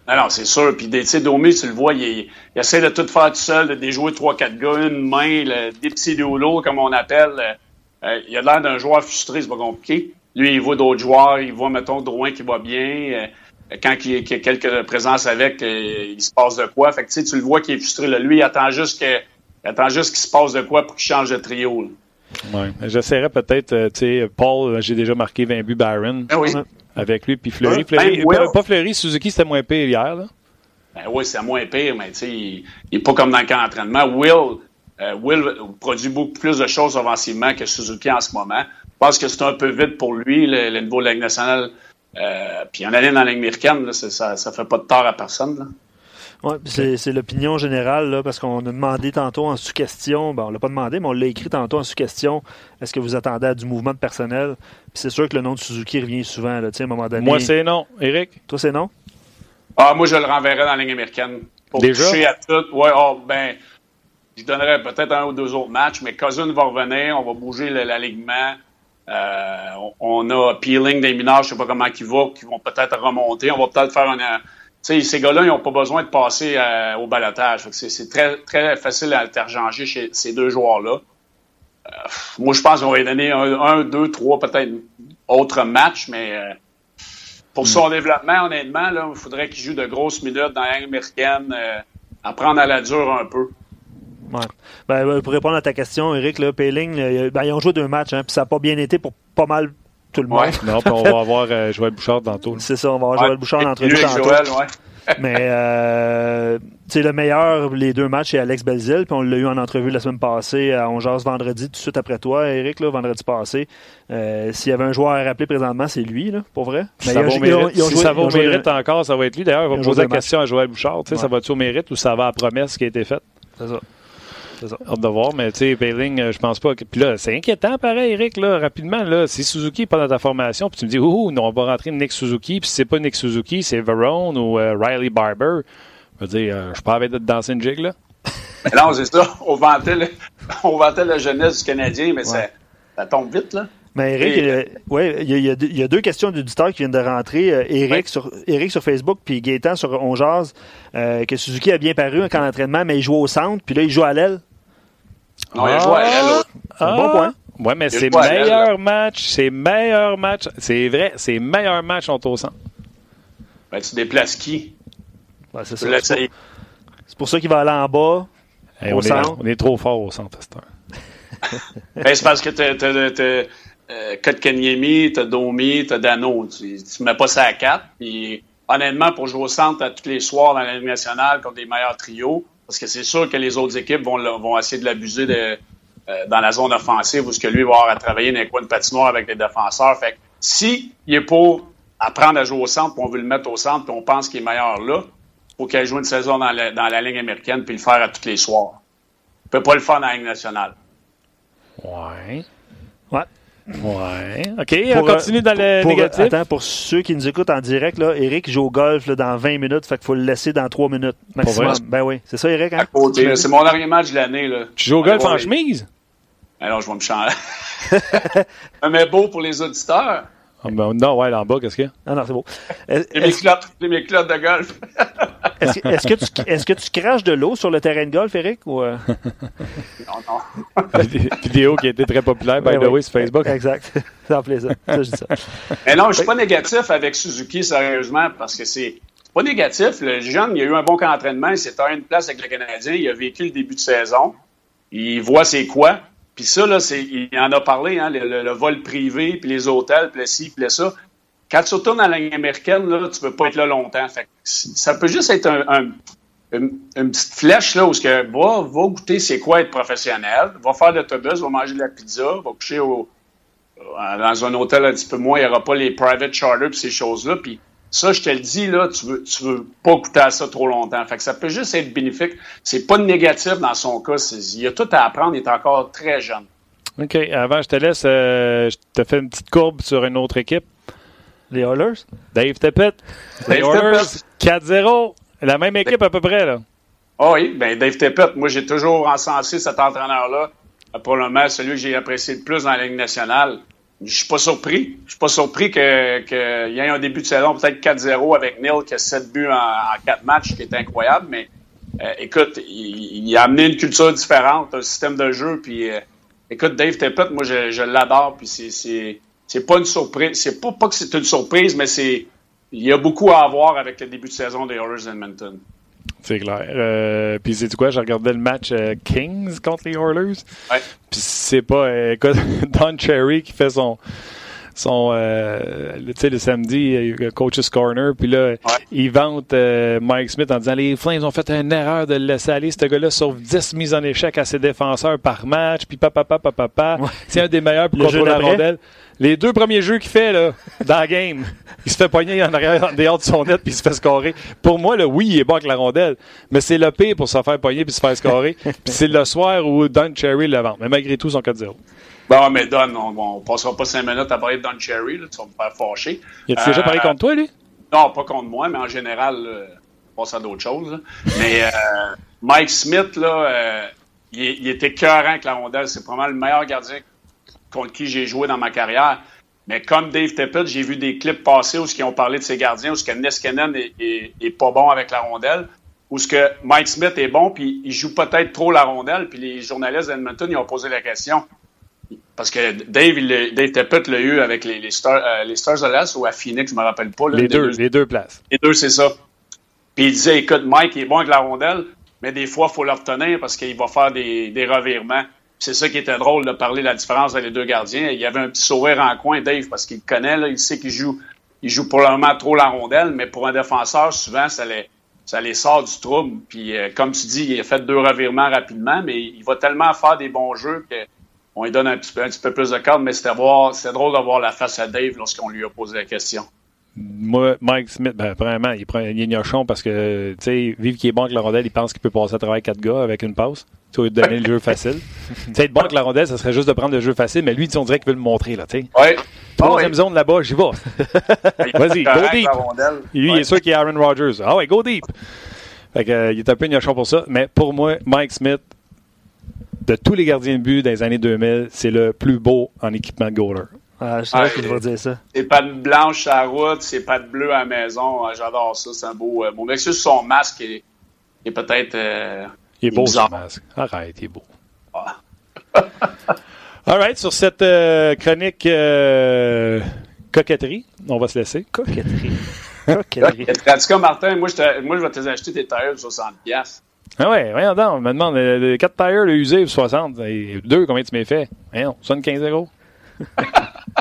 Non, c'est sûr. Puis, tu sais, Domi, tu le vois, il, essaie de tout faire tout seul, de déjouer 3-4 gars, une main, le, des petits doulots, comme on appelle. Euh, il a l'air d'un joueur frustré, c'est pas compliqué. Lui, il voit d'autres joueurs, il voit, mettons, Drouin qui va bien. Euh, quand il, y a quelques présences avec, euh, il se passe de quoi. Fait que, tu le vois qu'il est frustré. Là. Lui, il attend juste que, attend juste qu'il se passe de quoi pour qu'il change de trio. Ouais. J'essaierais peut-être, euh, tu sais, Paul, j'ai déjà marqué 20 buts Byron Ben oui. avec lui, puis Fleury. Fleury ben, pas, pas Fleury, Suzuki, c'était moins pire hier. Là. Ben oui, c'est moins pire, mais tu sais, il n'est pas comme dans le camp d'entraînement. Will, euh, Will produit beaucoup plus de choses offensivement que Suzuki en ce moment. Je pense que c'est un peu vite pour lui, le, le niveau de la Ligue nationale. Euh, puis en allant dans la Ligue américaine, là, c'est- ça ne fait pas de tort à personne. Là. Ouais, puis c'est, c'est l'opinion générale, là, parce qu'on a demandé tantôt en sous-question, ben, on l'a pas demandé, mais on l'a écrit tantôt en sous-question, est-ce que vous attendez à du mouvement de personnel? Puis c'est sûr que le nom de Suzuki revient souvent, là, à un moment donné. Moi, c'est non. Eric? Toi, c'est non? Ah, moi, je le renverrais dans la Ligue américaine. Pour Déjà? toucher à tout. Ouais, oh, ben, je donnerais peut-être un ou deux autres matchs, mais Cousin va revenir, on va bouger l'alignement. Euh, on, a Peeling des mineurs, je sais pas comment ils vont, qui vont peut-être remonter. On va peut-être faire un. euh, Tu sais, ces gars-là, ils n'ont pas besoin de passer euh, au balotage. C'est très, très facile à interchanger chez ces deux joueurs-là. Euh, moi, je pense qu'on va lui donner un, un, deux, trois, peut-être autres matchs, mais euh, pour son développement, honnêtement, là, il faudrait qu'il joue de grosses minutes dans la Ligue américaine, apprendre à la dure un peu. Ouais. Ben, euh, pour répondre à ta question, Eric, là, Payling, là, ben, ils ont joué deux matchs, hein, puis ça n'a pas bien été pour pas mal tout le monde. Ouais. Non, puis on va avoir euh, Joël Bouchard tantôt. C'est ça, on va avoir Joël Bouchard en Et entrevue lui avec tantôt. Joël, ouais. Mais euh, le meilleur, les deux matchs, c'est Alex Belzil, puis on l'a eu en entrevue la semaine passée à On jase vendredi, tout de suite après toi, Eric, là, vendredi passé. Euh, S'il y avait un joueur à rappeler présentement, c'est lui, là, pour vrai. Si Mais ça ils ont- va au ils ont- mérite, si ça va ils ont au joué- mérite encore, ça va être lui. D'ailleurs, on va poser la question à Joël Bouchard. Tu sais, Ouais. Ça va-tu au mérite ou ça va à la promesse qui a été faite? C'est ça. C'est ça. Hâte de voir, mais tu sais, Payling, euh, je pense pas. que- Puis là, c'est inquiétant, pareil, Eric, là, rapidement. Là, si Suzuki est pas dans ta formation, puis tu me dis, ouh, non, on va rentrer Nick Suzuki, puis si c'est pas Nick Suzuki, c'est Verone ou euh, Riley Barber. Je veux dire, euh, je suis pas avec de danser une jig, là. Mais non, c'est ça. On vantait, le- on vantait la jeunesse du Canadien, mais ça, ça tombe vite, là. Mais Eric, euh, ouais, il y, a- il y a deux- il y a deux questions d'auditeurs qui viennent de rentrer. Euh, Eric, Ouais. sur, Eric sur Facebook, puis Gaétan sur On Jase, euh, que Suzuki a bien paru en camp d'entraînement, mais il joue au centre, puis là, il joue à l'aile. Non, il a joué à un bon point. Ouais, mais c'est meilleur match, c'est meilleur match. C'est vrai, c'est meilleur match sont au centre. Ben, tu déplaces qui? C'est ça. C'est pour ça qu'il va aller en bas. Hey, Au on, est, centre. on est trop fort au centre. Ben, c'est parce que t'as, t'as, t'as, euh, Kotkaniemi, t'as Domi, t'as Dano. Tu, tu mets pas ça à quatre. Puis, honnêtement, pour jouer au centre à tous les soirs dans la Ligue nationale contre des meilleurs trios, parce que c'est sûr que les autres équipes vont, essayer de l'abuser de, euh, dans la zone offensive où ce que lui va avoir à travailler dans les coins de patinoire avec les défenseurs. Fait que si il est pour apprendre à jouer au centre, puis on veut le mettre au centre, puis on pense qu'il est meilleur là, faut qu'il joue une saison dans la, dans la Ligue américaine puis le faire à tous les soirs. Il peut pas le faire dans la Ligue nationale. Ouais. Ouais. Ouais. OK, Pour, on continue dans le Pour, négatif. attends, pour ceux qui nous écoutent en direct, là, Eric joue au golf là, dans 20 minutes, fait qu'il faut le laisser dans 3 minutes maximum. Ben oui, c'est ça, Eric? À Hein? côté, là, c'est mon dernier match de l'année. Là. Tu joues au golf en Ouais. chemise? Alors, je vais me changer. Mais beau pour les auditeurs. Ah, ben, non, ouais, là en bas, qu'est-ce qu'il y a? Ah non, c'est beau. Est- J'ai mes j'ai mes de golf. est-ce que, est-ce que tu, est-ce que tu craches de l'eau sur le terrain de golf, Eric? Ou, euh? Non, non. Vid- Vidéo qui a été très populaire, by Ouais, the way, sur Facebook. Exact. Ça en plaisir. Ça, je dis ça. Mais non, je suis pas négatif avec Suzuki, sérieusement, parce que c'est c'est pas négatif. Le jeune, il a eu un bon camp d'entraînement, il s'est à une place avec le Canadien, il a vécu le début de saison, il voit c'est quoi. Puis ça, là, c'est, il en a parlé, hein, le, vol privé, puis les hôtels, puis ci, puis ça. Quand tu retournes dans la américaine, là, tu peux pas être là longtemps. Ça peut juste être un, un- une, petite flèche là où que va, va goûter c'est quoi être professionnel, va faire l'autobus, va manger de la pizza, va coucher euh, dans un hôtel un petit peu moins, il n'y aura pas les private charters et ces choses-là. Puis ça, je te le dis, là, tu veux, tu veux pas goûter à ça trop longtemps. Fait que ça peut juste être bénéfique. C'est pas de négatif dans son cas. Il y a tout à apprendre. Il est encore très jeune. OK, avant, je te laisse, euh, je te fais une petite courbe sur une autre équipe. Les Oilers? Dave Tepet. Les Dave Oilers, Tippett. 4-0. La même équipe à peu près, là. Ah oui, ben Dave Tepet, moi j'ai toujours encensé cet entraîneur-là. Pour le moment, celui que j'ai apprécié le plus dans la Ligue nationale. Je suis pas surpris. Je suis pas surpris qu'il y ait un début de saison peut-être 4-0 avec Neil qui a 7 buts en, en 4 matchs, qui est incroyable. Mais euh, écoute, il, a amené une culture différente, un système de jeu. Puis euh, écoute, Dave Tepet, moi je, l'adore. Puis c'est- c'est pas une surprise. C'est pas, pas que c'est une surprise, mais c'est il y a beaucoup à avoir avec le début de saison des Oilers d'Edmonton. C'est clair. Euh, puis c'est quoi? J'ai regardé le match euh, Kings contre les Oilers. Ouais. Puis c'est pas euh, écoute, Don Cherry qui fait son son euh, tu sais le samedi euh, coach's corner puis là il vante Mike Smith en disant les Flames ont fait une erreur de le laisser aller ce gars-là sauve 10 mises en échec à ses défenseurs par match puis papa papa papa papa c'est un des meilleurs pour Le contrôler la rondelle les deux premiers jeux qu'il fait là, dans la game, il se fait poigner en arrière, en dehors de son net, puis il se fait scorer. Pour moi, là, oui, il est bon avec la rondelle, mais c'est le pire pour se faire poigner puis se faire scorer. puis c'est le soir où Don Cherry le vend. Mais malgré tout, son 4-0. Bon, mais Don, on, on passera pas cinq minutes à parler de Don Cherry, là, tu vas me faire fâcher. Il a-tu déjà Euh, parlé contre toi, lui? Non, pas contre moi, mais en général, euh, on passe à d'autres choses. là. Mais euh, Mike Smith, là, euh, il, était écœurant avec la rondelle. C'est probablement le meilleur gardien contre qui j'ai joué dans ma carrière. Mais comme Dave Tippett, j'ai vu des clips passer où ils ont parlé de ses gardiens, où ce que est, est- est pas bon avec la rondelle, où ce que Mike Smith est bon, puis il joue peut-être trop la rondelle, puis les journalistes d'Edmonton, ils ont posé la question. Parce que Dave, il l'a- Dave Tippett l'a eu avec les, les Stars, euh, les Stars de l'Est ou à Phoenix, je me rappelle pas. là, Les deux, les deux places. les deux, c'est ça. Puis il disait, écoute, Mike, il est bon avec la rondelle, mais des fois, il faut le retenir parce qu'il va faire des, des revirements. C'est ça qui était drôle de parler de la différence entre les deux gardiens. Il y avait un petit sourire en coin, Dave, parce qu'il connaît, il sait qu'il joue, il joue probablement trop la rondelle, mais pour un défenseur, souvent, ça les, sort du trouble. Puis euh, comme tu dis, il a fait deux revirements rapidement, mais il va tellement faire des bons jeux que on lui donne un petit peu, un petit peu plus de cadre, mais c'était drôle de voir la face à Dave lorsqu'on lui a posé la question. Moi, Mike Smith, ben, premièrement, il prend est gnochon parce que, tu sais, vive qui est bon avec la rondelle, il pense qu'il peut passer à travers quatre gars avec une passe. Tu de donner le jeu facile. Tu sais, être bon avec la rondelle, ça serait juste de prendre le jeu facile, mais lui, on dirait qu'il veut le montrer, là, tu sais. Ouais. Troisième zone là-bas, j'y vais. Vas-y, go deep. il est sûr qu'il est Aaron Rodgers. Ah ouais, go deep. Fait que, euh, il est un peu gnochon pour ça. Mais pour moi, Mike Smith, de tous les gardiens de but des années 2000, c'est le plus beau en équipement de goaler. Ah, je qu'il va dire ça. Ses pattes blanches à la route, ses pattes bleues à la maison. Ah, J'adore ça. C'est un beau. Euh, bon, mais juste son masque est, est peut-être. euh, Il est beau, bizarre. ce masque. Arrête, il est beau. Ah. All right, sur cette euh, chronique euh, coquetterie, on va se laisser. Coquetterie. Coquetterie. En tout cas, Martin, moi, je, te- moi, je vais te acheter tes tailleurs de 60$. piastres. Ah ouais, voyons donc, on me demande, euh, le 4 tires, le usé, 60. Et 2, combien tu m'as fait? Voyons, 75 euros.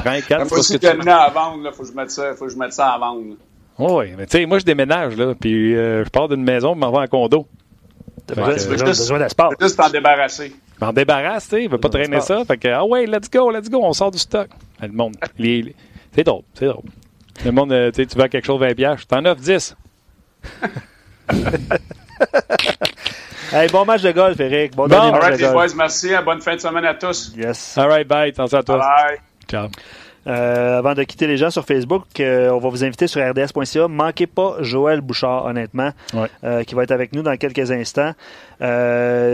Prends 4, Moi c'est aussi, tu terminé à vendre. Il faut que je mette ça, faut que je mette ça à vendre. là. Oui, mais tu sais, moi, je déménage, là, puis euh, je pars d'une maison, je m'en vais en condo. T'as Fait besoin, d'espace. Juste t'en débarrasser. Je m'en débarrasse, tu sais, je veux pas Ouais, traîner ça. Fait que, ah ouais, let's go, let's go, on sort du stock. Le monde, c'est drôle, c'est drôle. Le monde, euh, tu sais, tu veux quelque chose 20 piastres, t'en offres 10. Hey, bon match de golf, Eric. Bon, Bon, dernier All match right, de les boys, golf. merci. hein. Bonne fin de semaine à tous. Yes. All right, bye, attention à toi. Bye. Ciao. Euh, avant de quitter les gens sur Facebook, euh, on va vous inviter sur rds.ca. Manquez pas Joël Bouchard, honnêtement, Ouais. euh, qui va être avec nous dans quelques instants.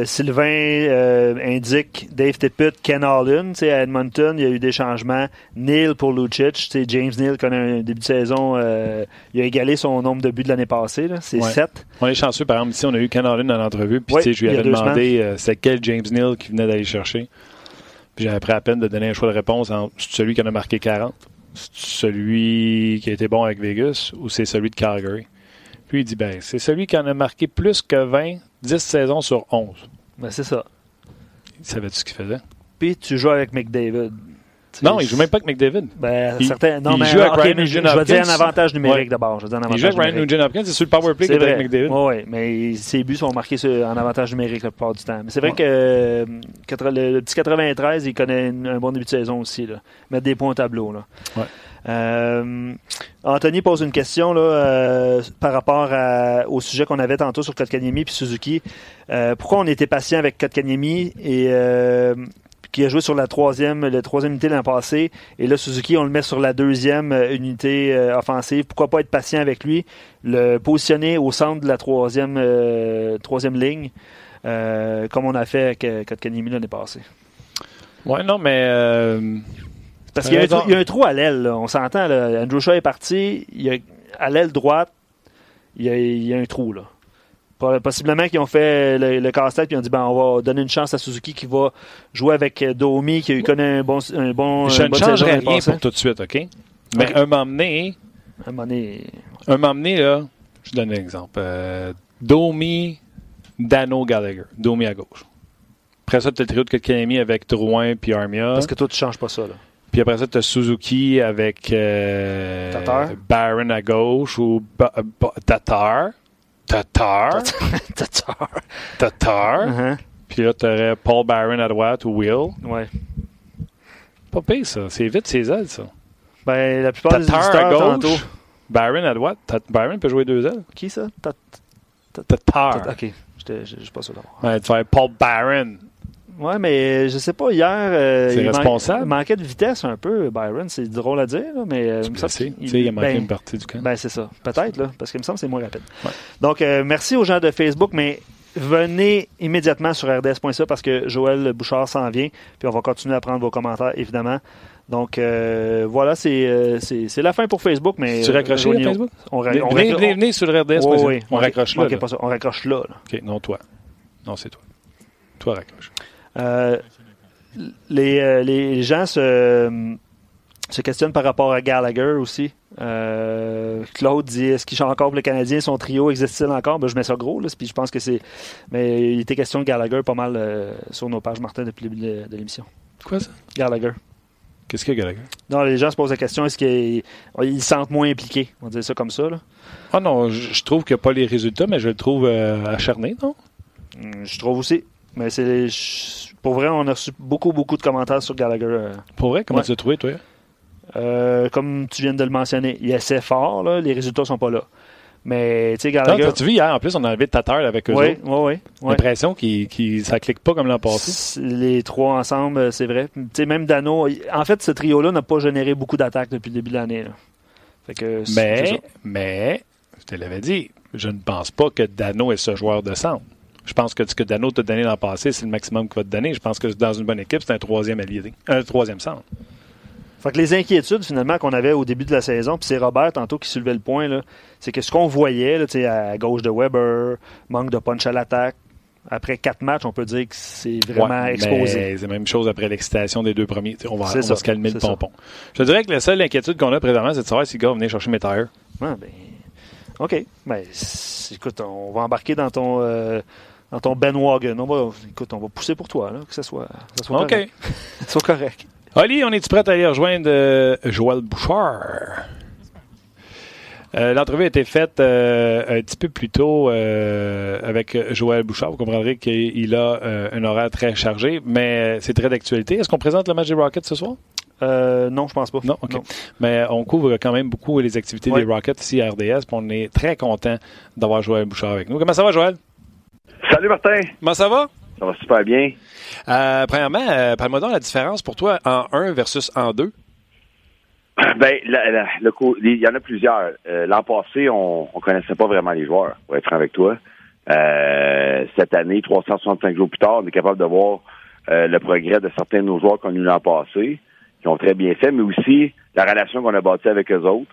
Sylvain indique Dave Tippett, Ken sais, À Edmonton, il y a eu des changements. Neil pour Lucic. James Neil connaît un début de saison. il a égalé son nombre de buts de l'année passée. C'est Ouais. 7. On est chanceux, par exemple, ici, on a eu Ken Allen dans l'entrevue, puis je lui avais demandé c'est quel James Neal qui venait d'aller chercher. Puis j'avais pris à peine de donner un choix de réponse entre c'est celui qui en a marqué 40, c'est celui qui a été bon avec Vegas, ou c'est celui de Calgary. Puis il dit ben, c'est celui qui en a marqué plus que 20, 10 saisons sur 11. Ben, c'est ça. Il savait ce qu'il faisait? Puis tu joues avec McDavid. Non, il joue même pas avec McDavid. Ben, Il- certains, non, il mais joue avec Ryan Nugent je vais dire Hopkins. un avantage numérique Ouais. d'abord. Je vais dire un Il joue avec Ryan. Nugent Hopkins, c'est sur le power play qu'il avec McDavid. Oui, mais ses buts sont marqués sur- en avantage numérique la plupart du temps. Mais c'est vrai que euh, le, le petit 93, il connaît une- un bon début de saison aussi. Là. Mettre des points au tableau. Là. Euh, Anthony pose une question là, euh, par rapport à- au sujet qu'on avait tantôt sur Kotkaniemi puis Suzuki. Euh, pourquoi on était patient avec Kotkaniemi et qui a joué sur la troisième, la troisième unité l'an passé, et là Suzuki on le met sur la deuxième euh, unité euh, offensive. Pourquoi pas être patient avec lui, le positionner au centre de la troisième, euh, troisième ligne, euh, comme on a fait avec Kotkaniemi l'année passée. Ouais, non, mais. Parce qu'il y, a un trou- il y a un trou à l'aile, on s'entend. Andrew Shaw est parti, il y a, à l'aile droite, il y, a, il y a un trou. Là. Po- Possiblement qu'ils ont fait le, le casse-tête et ont dit ben, on va donner une chance à Suzuki qui va jouer avec euh, Domi qui connaît un bon, un bon je ne changerai rien pour tout de suite, OK? Mais un moment donné, un moment donné, un moment donné, là, je donne un exemple. Euh, Domi, Dano, Gallagher. Domi à gauche. Après ça, tu as le trio de Kotkaniemi avec Drouin puis Armia. Parce que toi, tu changes pas ça. Là. Puis après ça, tu as Suzuki avec euh, Tatar. Barron à gauche ou ba ba Tatar. Tatar. Tatar. Tatar. Uh-huh. Puis là, tu aurais Paul Barron à droite ou Will. Ouais. Pas pire, ça. C'est vite ses ailes, ça. Ben, la plupart des Tatar à auditeurs, gauche. tantôt. Barron à droite. Ta- Barron peut jouer deux ailes. Qui ça? Tat- Tatar. tat- Ok. Je- suis pas sûr d'avoir. Ouais, tu vas Paul Barron. Ouais, mais je sais pas, hier. euh, C'est man- responsable. il manquait de vitesse un peu, Byron. C'est drôle à dire, là, mais. euh, il il a manqué ben, une partie du camp. Ben, c'est ça. Peut-être, là, parce qu'il me semble que c'est moins rapide. Ouais. Donc, euh, merci aux gens de Facebook, mais venez immédiatement sur rds.ca parce que Joël Bouchard s'en vient, puis on va continuer à prendre vos commentaires, évidemment. Donc, euh, voilà, c'est euh, c'est c'est la fin pour Facebook, mais... tu à rejoignez-nous. Facebook? On, ra- Venez, on venez, raccro- venez, venez sur le RDS. Ouais, ouais. On raccroche là. pas ça. On raccroche là, là. OK, non, toi. Non, c'est toi. Toi, raccroche. Euh, les, euh, les gens se, se questionnent par rapport à Gallagher aussi. Euh, Claude dit est-ce qu'il chante encore pour le Canadien? Son trio existe-t-il encore? Ben, Je mets ça gros, là, puis je pense que c'est. Mais il était question de Gallagher pas mal euh, sur nos pages, Martin, depuis le début de l'émission. Quoi, ça? Gallagher. Qu'est-ce qu'il y a, Gallagher? Non, les gens se posent la question est-ce qu'ils ils se sentent moins impliqués On dire ça comme ça. Là. Ah non, je, je trouve qu'il n'y a pas les résultats, mais je le trouve euh, acharné, non? Hum, Je trouve aussi. Mais c'est. Pour vrai, on a reçu beaucoup, beaucoup de commentaires sur Gallagher. euh, Pour vrai, comment Ouais. tu l'as trouvé, toi? Euh, comme tu viens de le mentionner, il essaie fort, là, les résultats sont pas là. Mais tu sais, Gallagher. Vu hier, en plus, on a enlevé Tatar avec eux Oui, autres. oui, oui. L'impression qu'il qu'il- ça clique pas comme l'an passé. Les trois ensemble, euh, c'est vrai. Tu sais, même Dano. En fait, ce trio-là n'a pas généré beaucoup d'attaques depuis le début de l'année. que. Mais, mais, je te l'avais dit, je ne pense pas que Dano est ce joueur de centre. Je pense que ce que Dano t'a donné l'an passé, c'est le maximum qu'il va te donner. Je pense que dans une bonne équipe, c'est un troisième allié, un troisième centre. Fait que les inquiétudes finalement qu'on avait au début de la saison, puis c'est Robert tantôt qui soulevait le point, là, c'est que ce qu'on voyait là, à gauche de Weber, manque de punch à l'attaque. Après quatre matchs, on peut dire que c'est vraiment Ouais, exposé. C'est la même chose après l'excitation des deux premiers. On va, C'est on ça, va se calmer le ça. pompon. Je te dirais que la seule inquiétude qu'on a présentement, c'est de savoir si le gars va venir chercher mes tires. Ah, ben, OK. Ben, écoute, on va embarquer dans ton, euh, dans ton Ben Wagon. On va, écoute, on va pousser pour toi, là, que ça soit, que ça soit OK. correct. Ça soit correct. Oli, on est-tu prêt à aller rejoindre euh, Joël Bouchard? Euh, L'entrevue a été faite euh, un petit peu plus tôt avec Joël Bouchard. Vous comprendrez qu'il a un horaire très chargé, mais c'est très d'actualité. Est-ce qu'on présente le match des Rockets ce soir? Euh, non, je pense pas. Non, OK. Mais on couvre quand même beaucoup les activités des Rockets ici à RDS. on est très content d'avoir Joël Bouchard avec nous. Comment ça va, Joël? Salut Martin, Comment ça va? ça va super bien. Euh, premièrement, euh, parle-moi donc la différence pour toi en 1 versus en 2. Ben, la- la- le co- il y en a plusieurs. Euh, L'an passé, on, on connaissait pas vraiment les joueurs, pour être franc avec toi. Euh, cette année, 365 jours plus tard, on est capable de voir euh, le progrès de certains de nos joueurs qu'on a eu l'an passé, qui ont très bien fait, mais aussi la relation qu'on a bâtie avec eux autres.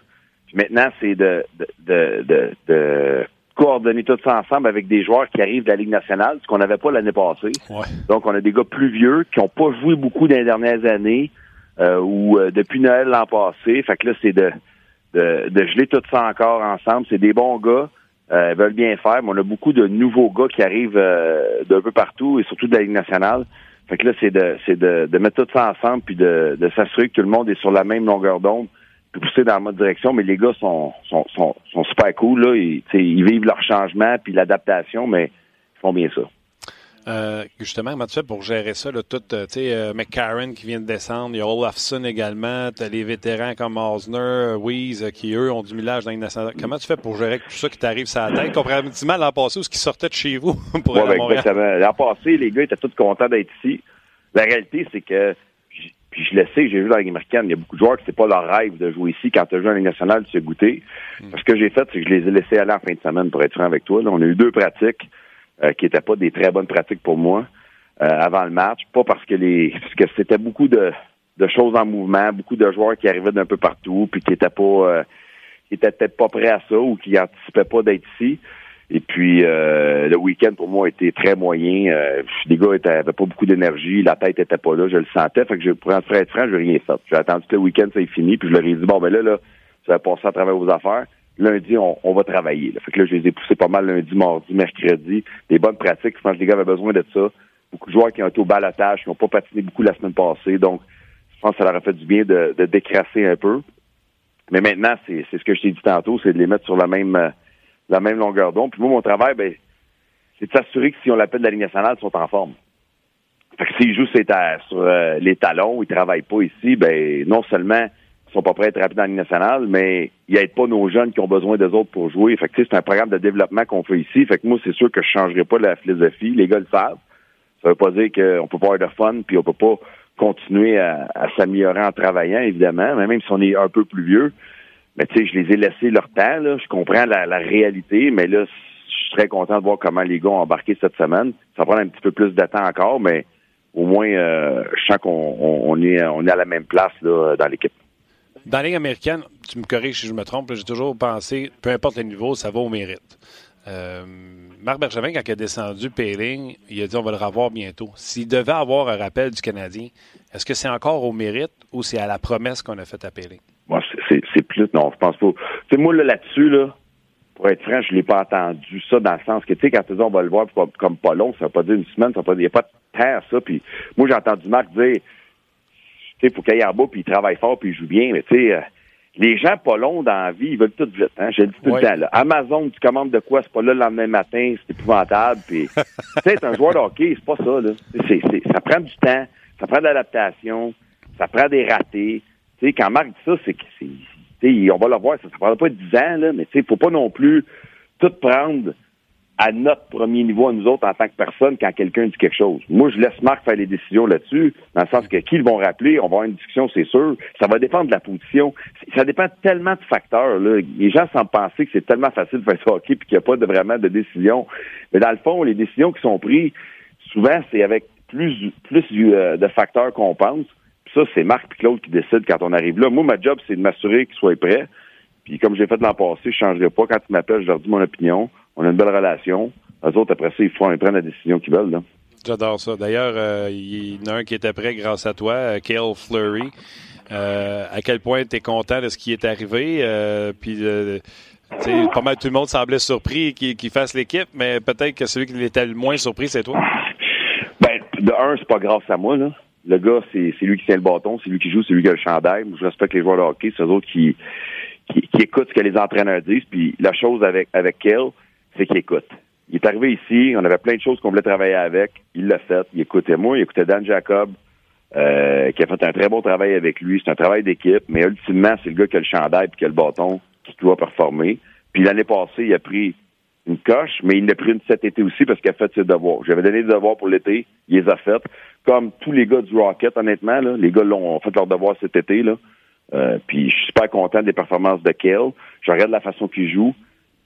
Puis maintenant, c'est de, de, de, de, de coordonner tout ça ensemble avec des joueurs qui arrivent de la Ligue nationale, ce qu'on n'avait pas l'année passée. Ouais. Donc, on a des gars plus vieux qui n'ont pas joué beaucoup dans les dernières années euh, ou euh, depuis Noël l'an passé. Fait que là, c'est de, de, de geler tout ça encore ensemble. C'est des bons gars. Euh, ils veulent bien faire, mais on a beaucoup de nouveaux gars qui arrivent euh, d'un peu partout et surtout de la Ligue nationale. Fait que là, c'est de, c'est de, de mettre tout ça ensemble puis de, de s'assurer que tout le monde est sur la même longueur d'onde pousser dans bonne direction. Mais les gars sont, sont, sont, sont super cool. Là. Ils, ils vivent leur changement puis l'adaptation, mais ils font bien ça. Euh, justement, comment tu fais pour gérer ça? Là, tout, euh, tu sais, euh, McCarron qui vient de descendre, il y a Olafson également, tu as les vétérans comme Osner, euh, qui eux ont du millage dans les nationale. Comment tu fais pour gérer tout ça qui t'arrive sur la tête? Comparativement l'an passé où ce qui sortait de chez vous pour Ouais, aller à ben, Montréal? L'an passé, les gars étaient tous contents d'être ici. La réalité, c'est que, puis je le sais, j'ai vu dans la Ligue américaine, il y a beaucoup de joueurs que c'est pas leur rêve de jouer ici. Quand tu joué en Ligue nationale, tu sais goûter. Ce que j'ai fait, c'est que je les ai laissés aller en fin de semaine, pour être franc avec toi. Là, on a eu deux pratiques euh, qui n'étaient pas des très bonnes pratiques pour moi euh, avant le match. Pas parce que les parce que c'était beaucoup de, de choses en mouvement, beaucoup de joueurs qui arrivaient d'un peu partout, puis qui étaient pas euh, qui étaient peut-être pas prêts à ça ou qui anticipaient pas d'être ici. Et puis euh, le week-end pour moi été très moyen. Euh, les gars étaient, avaient pas beaucoup d'énergie, la tête était pas là, je le sentais. Fait que je, pour être franc, je rien fait. J'ai attendu que le week-end ça fini, puis je leur ai dit bon ben là là, tu vas passer à travers vos affaires. lundi, on, va travailler. Là. Fait que là, je les ai poussés pas mal lundi, mardi, mercredi. Des bonnes pratiques. Je pense que les gars avaient besoin de ça. Beaucoup de joueurs qui ont été au balotage, qui n'ont pas patiné beaucoup la semaine passée. Donc, je pense que ça leur a fait du bien de, de décrasser un peu. Mais maintenant, c'est ce que je t'ai dit tantôt, c'est de les mettre sur la même euh, la même longueur d'onde. Puis moi, mon travail, ben, c'est de s'assurer que si on l'appelle de la Ligue nationale, ils sont en forme. Fait que s'ils jouent sur euh, les talons, ils travaillent pas ici, ben non seulement ils sont pas prêts à être rapides dans la Ligue nationale, mais ils n'aident pas nos jeunes qui ont besoin des autres pour jouer. Fait que c'est un programme de développement qu'on fait ici. Fait que moi, c'est sûr que je changerai pas la philosophie. Les gars le savent. Ça veut pas dire qu'on peut pas avoir de fun, puis on peut pas continuer à, s'améliorer en travaillant, évidemment, même si on est un peu plus vieux. Mais tu sais, je les ai laissés leur temps, là. Je comprends la, réalité, mais là, je suis très content de voir comment les gars ont embarqué cette semaine. Ça prend un petit peu plus de temps encore, mais au moins, euh, je sens qu'on est, on est à la même place là, dans l'équipe. Dans la Ligue américaine, tu me corriges si je me trompe, j'ai toujours pensé, peu importe le niveau, ça va au mérite. Euh, Marc Bergevin, quand il a descendu Payling, il a dit on va le revoir bientôt. S'il devait avoir un rappel du Canadien, est-ce que c'est encore au mérite ou c'est à la promesse qu'on a faite à Payling? Moi, c'est plus, non, je pense pas. Tu sais, moi, là-dessus, là, pour être franc, je l'ai pas entendu ça dans le sens que, tu sais, quand tu dis on va le voir comme pas long, ça veut pas dire une semaine, ça veut pas dire, il n'y a pas de temps ça. Puis moi, j'ai entendu Marc dire, tu sais, faut qu'il aille en bas, puis il travaille fort, puis il joue bien, mais tu sais, euh, les gens pas longs dans la vie, ils veulent tout vite. Hein? Je le dis tout le temps. Là. Amazon, tu commandes de quoi, c'est pas là le lendemain matin, c'est épouvantable. Puis, tu sais, un joueur de hockey, c'est pas ça. Là. C'est, c'est, ça prend du temps, ça prend de l'adaptation, ça prend des ratés. Sais, quand Marc dit ça, c'est que c'est, on va le voir, ça ne prendra pas 10 ans, là, mais il ne faut pas non plus tout prendre à notre premier niveau à nous autres en tant que personne quand quelqu'un dit quelque chose. Moi, je laisse Marc faire les décisions là-dessus, dans le sens que qui ils vont rappeler, on va avoir une discussion, c'est sûr. Ça va dépendre de la position. Ça dépend tellement de facteurs. Là. Les gens semblent penser que c'est tellement facile de faire ça hockey puis qu'il n'y a pas de, vraiment de décision. Mais dans le fond, les décisions qui sont prises, souvent, c'est avec plus, plus euh, de facteurs qu'on pense ça, c'est Marc et Claude qui décident quand on arrive là. Moi, ma job, c'est de m'assurer qu'ils soient prêts. Puis comme j'ai fait l'an passé, je ne changerai pas. Quand ils m'appellent, je leur dis mon opinion. On a une belle relation. Les autres, après ça, ils font, ils prennent la décision qu'ils veulent. J'adore ça. D'ailleurs, euh, il y en a un qui était prêt grâce à toi, euh, Kale Fleury. Euh, à quel point tu es content de ce qui est arrivé? puis, pas mal tout le monde semblait surpris qu'il fasse l'équipe, mais peut-être que celui qui était le moins surpris, c'est toi. Ben, de un, c'est pas grâce à moi, là. Le gars, c'est lui qui tient le bâton, c'est lui qui joue, c'est lui qui a le chandail. Je respecte les joueurs de hockey, c'est eux autres qui, qui, écoutent ce que les entraîneurs disent. Puis la chose avec, avec Kell, c'est qu'il écoute. Il est arrivé ici, on avait plein de choses qu'on voulait travailler avec. Il l'a fait. Il écoutait moi, il écoutait Dan Jacob, euh, qui a fait un très bon travail avec lui. C'est un travail d'équipe, mais ultimement, c'est le gars qui a le chandail et qui a le bâton qui doit performer. Puis l'année passée, il a pris une coche, mais il l'a pris une cet été aussi parce qu'il a fait ses devoirs. J'avais donné des devoirs pour l'été, il les a fait. Comme tous les gars du Rocket, honnêtement, là, les gars l'ont fait leurs devoirs cet été. Là. Euh, puis je suis super content des performances de Kale. Je regarde la façon qu'il joue.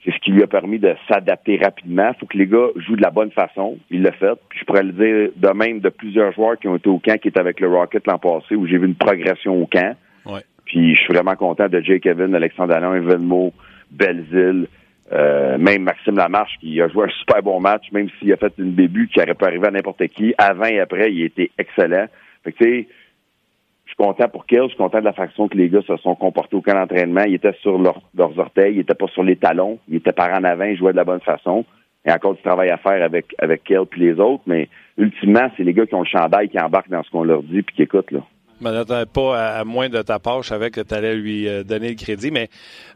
C'est ce qui lui a permis de s'adapter rapidement. Il faut que les gars jouent de la bonne façon. Il l'a fait. Puis je pourrais le dire de même de plusieurs joueurs qui ont été au camp, qui étaient avec le Rocket l'an passé, où j'ai vu une progression au camp. Ouais. Puis je suis vraiment content de Jake Evans, Alexandre Alain, Venmo, Belzile, euh, même Maxime Lamarche qui a joué un super bon match, même s'il a fait une début qui aurait pu arriver à n'importe qui. Avant et après, il était excellent. Fait que, je suis content pour Kill, je suis content de la façon que les gars se sont comportés au camp d'entraînement. Ils étaient sur leurs orteils, ils étaient pas sur les talons, ils étaient par en avant, ils jouaient de la bonne façon. Il y a encore du travail à faire avec, avec Kill puis les autres, mais ultimement, c'est les gars qui ont le chandail qui embarquent dans ce qu'on leur dit puis qui écoutent, là ne pas à, moins de ta part. Je savais que tu allais lui euh, donner le crédit, mais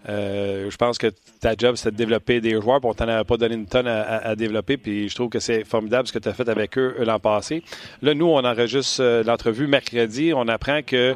euh, je pense que ta job, c'est de développer des joueurs. Puis on t'en avait pas donné une tonne à, développer. Puis je trouve que c'est formidable ce que tu as fait avec eux l'an passé. Là, nous, on enregistre euh, l'entrevue mercredi. On apprend que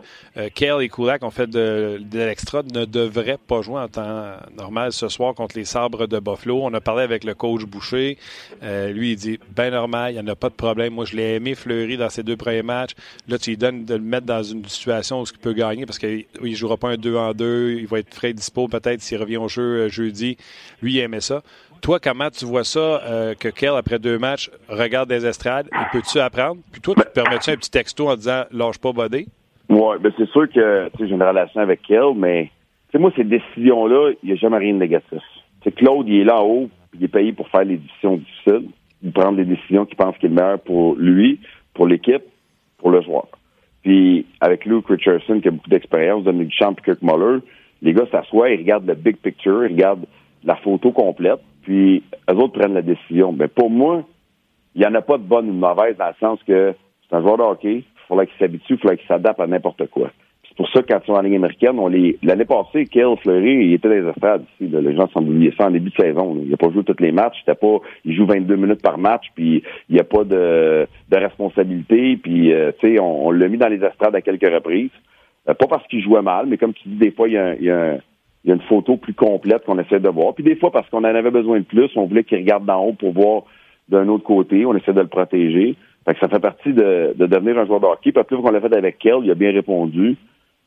Kale et Kulak ont fait de, l'extra, ne devraient pas jouer en temps normal ce soir contre les sabres de Buffalo. On a parlé avec le coach Boucher. lui, il dit, ben normal, il n'y en a pas de problème. Moi, je l'ai aimé Fleury dans ses deux premiers matchs. Là, tu lui donnes de le mettre dans dans une situation où il peut gagner parce qu'il ne jouera pas un 2 en 2, il va être frais dispo peut-être s'il revient au jeu euh, jeudi. Lui, il aimait ça. Toi, comment tu vois ça euh, que Kel, après deux matchs, regarde des estrades? Il peut-tu apprendre? Puis toi, tu te permets-tu un petit texto en disant lâche pas Bodé? Oui, ben c'est sûr que j'ai une relation avec Kel, mais moi, ces décisions-là, il n'y a jamais rien de négatif. C'est Claude, il est là en haut, il est payé pour faire les décisions difficiles, pour prendre les décisions qu'il pense qu'il est meilleur pour lui, pour l'équipe, pour le joueur. Puis avec Luke Richardson, qui a beaucoup d'expérience, Dominique Champ et Kirk Muller, Les gars s'assoient, ils regardent le big picture, ils regardent la photo complète, puis eux autres prennent la décision. Mais pour moi, il n'y en a pas de bonne ou de mauvaise dans le sens que c'est un joueur de il faudrait qu'il s'habitue, il faudrait qu'il s'adapte à n'importe quoi. Pour ça quand ils sont en ligne américaine, on les. L'année passée, Kale Fleury, il était dans les estrades ici. Les gens semblent oublier ça en début de saison. Il n'a pas joué tous les matchs. C'était pas. Il joue 22 minutes par match, puis il n'y a pas de, de responsabilité. Puis euh, tu sais, on, l'a mis dans les estrades à quelques reprises. Euh, pas parce qu'il jouait mal, mais comme tu dis, des fois, il y a, y a, y a une photo plus complète qu'on essaie de voir. Puis des fois, parce qu'on en avait besoin de plus, on voulait qu'il regarde d'en haut pour voir d'un autre côté. On essaie de le protéger. Fait que ça fait partie de, de devenir un joueur de hockey. Puis plus qu'on l'a fait avec Kel, il a bien répondu.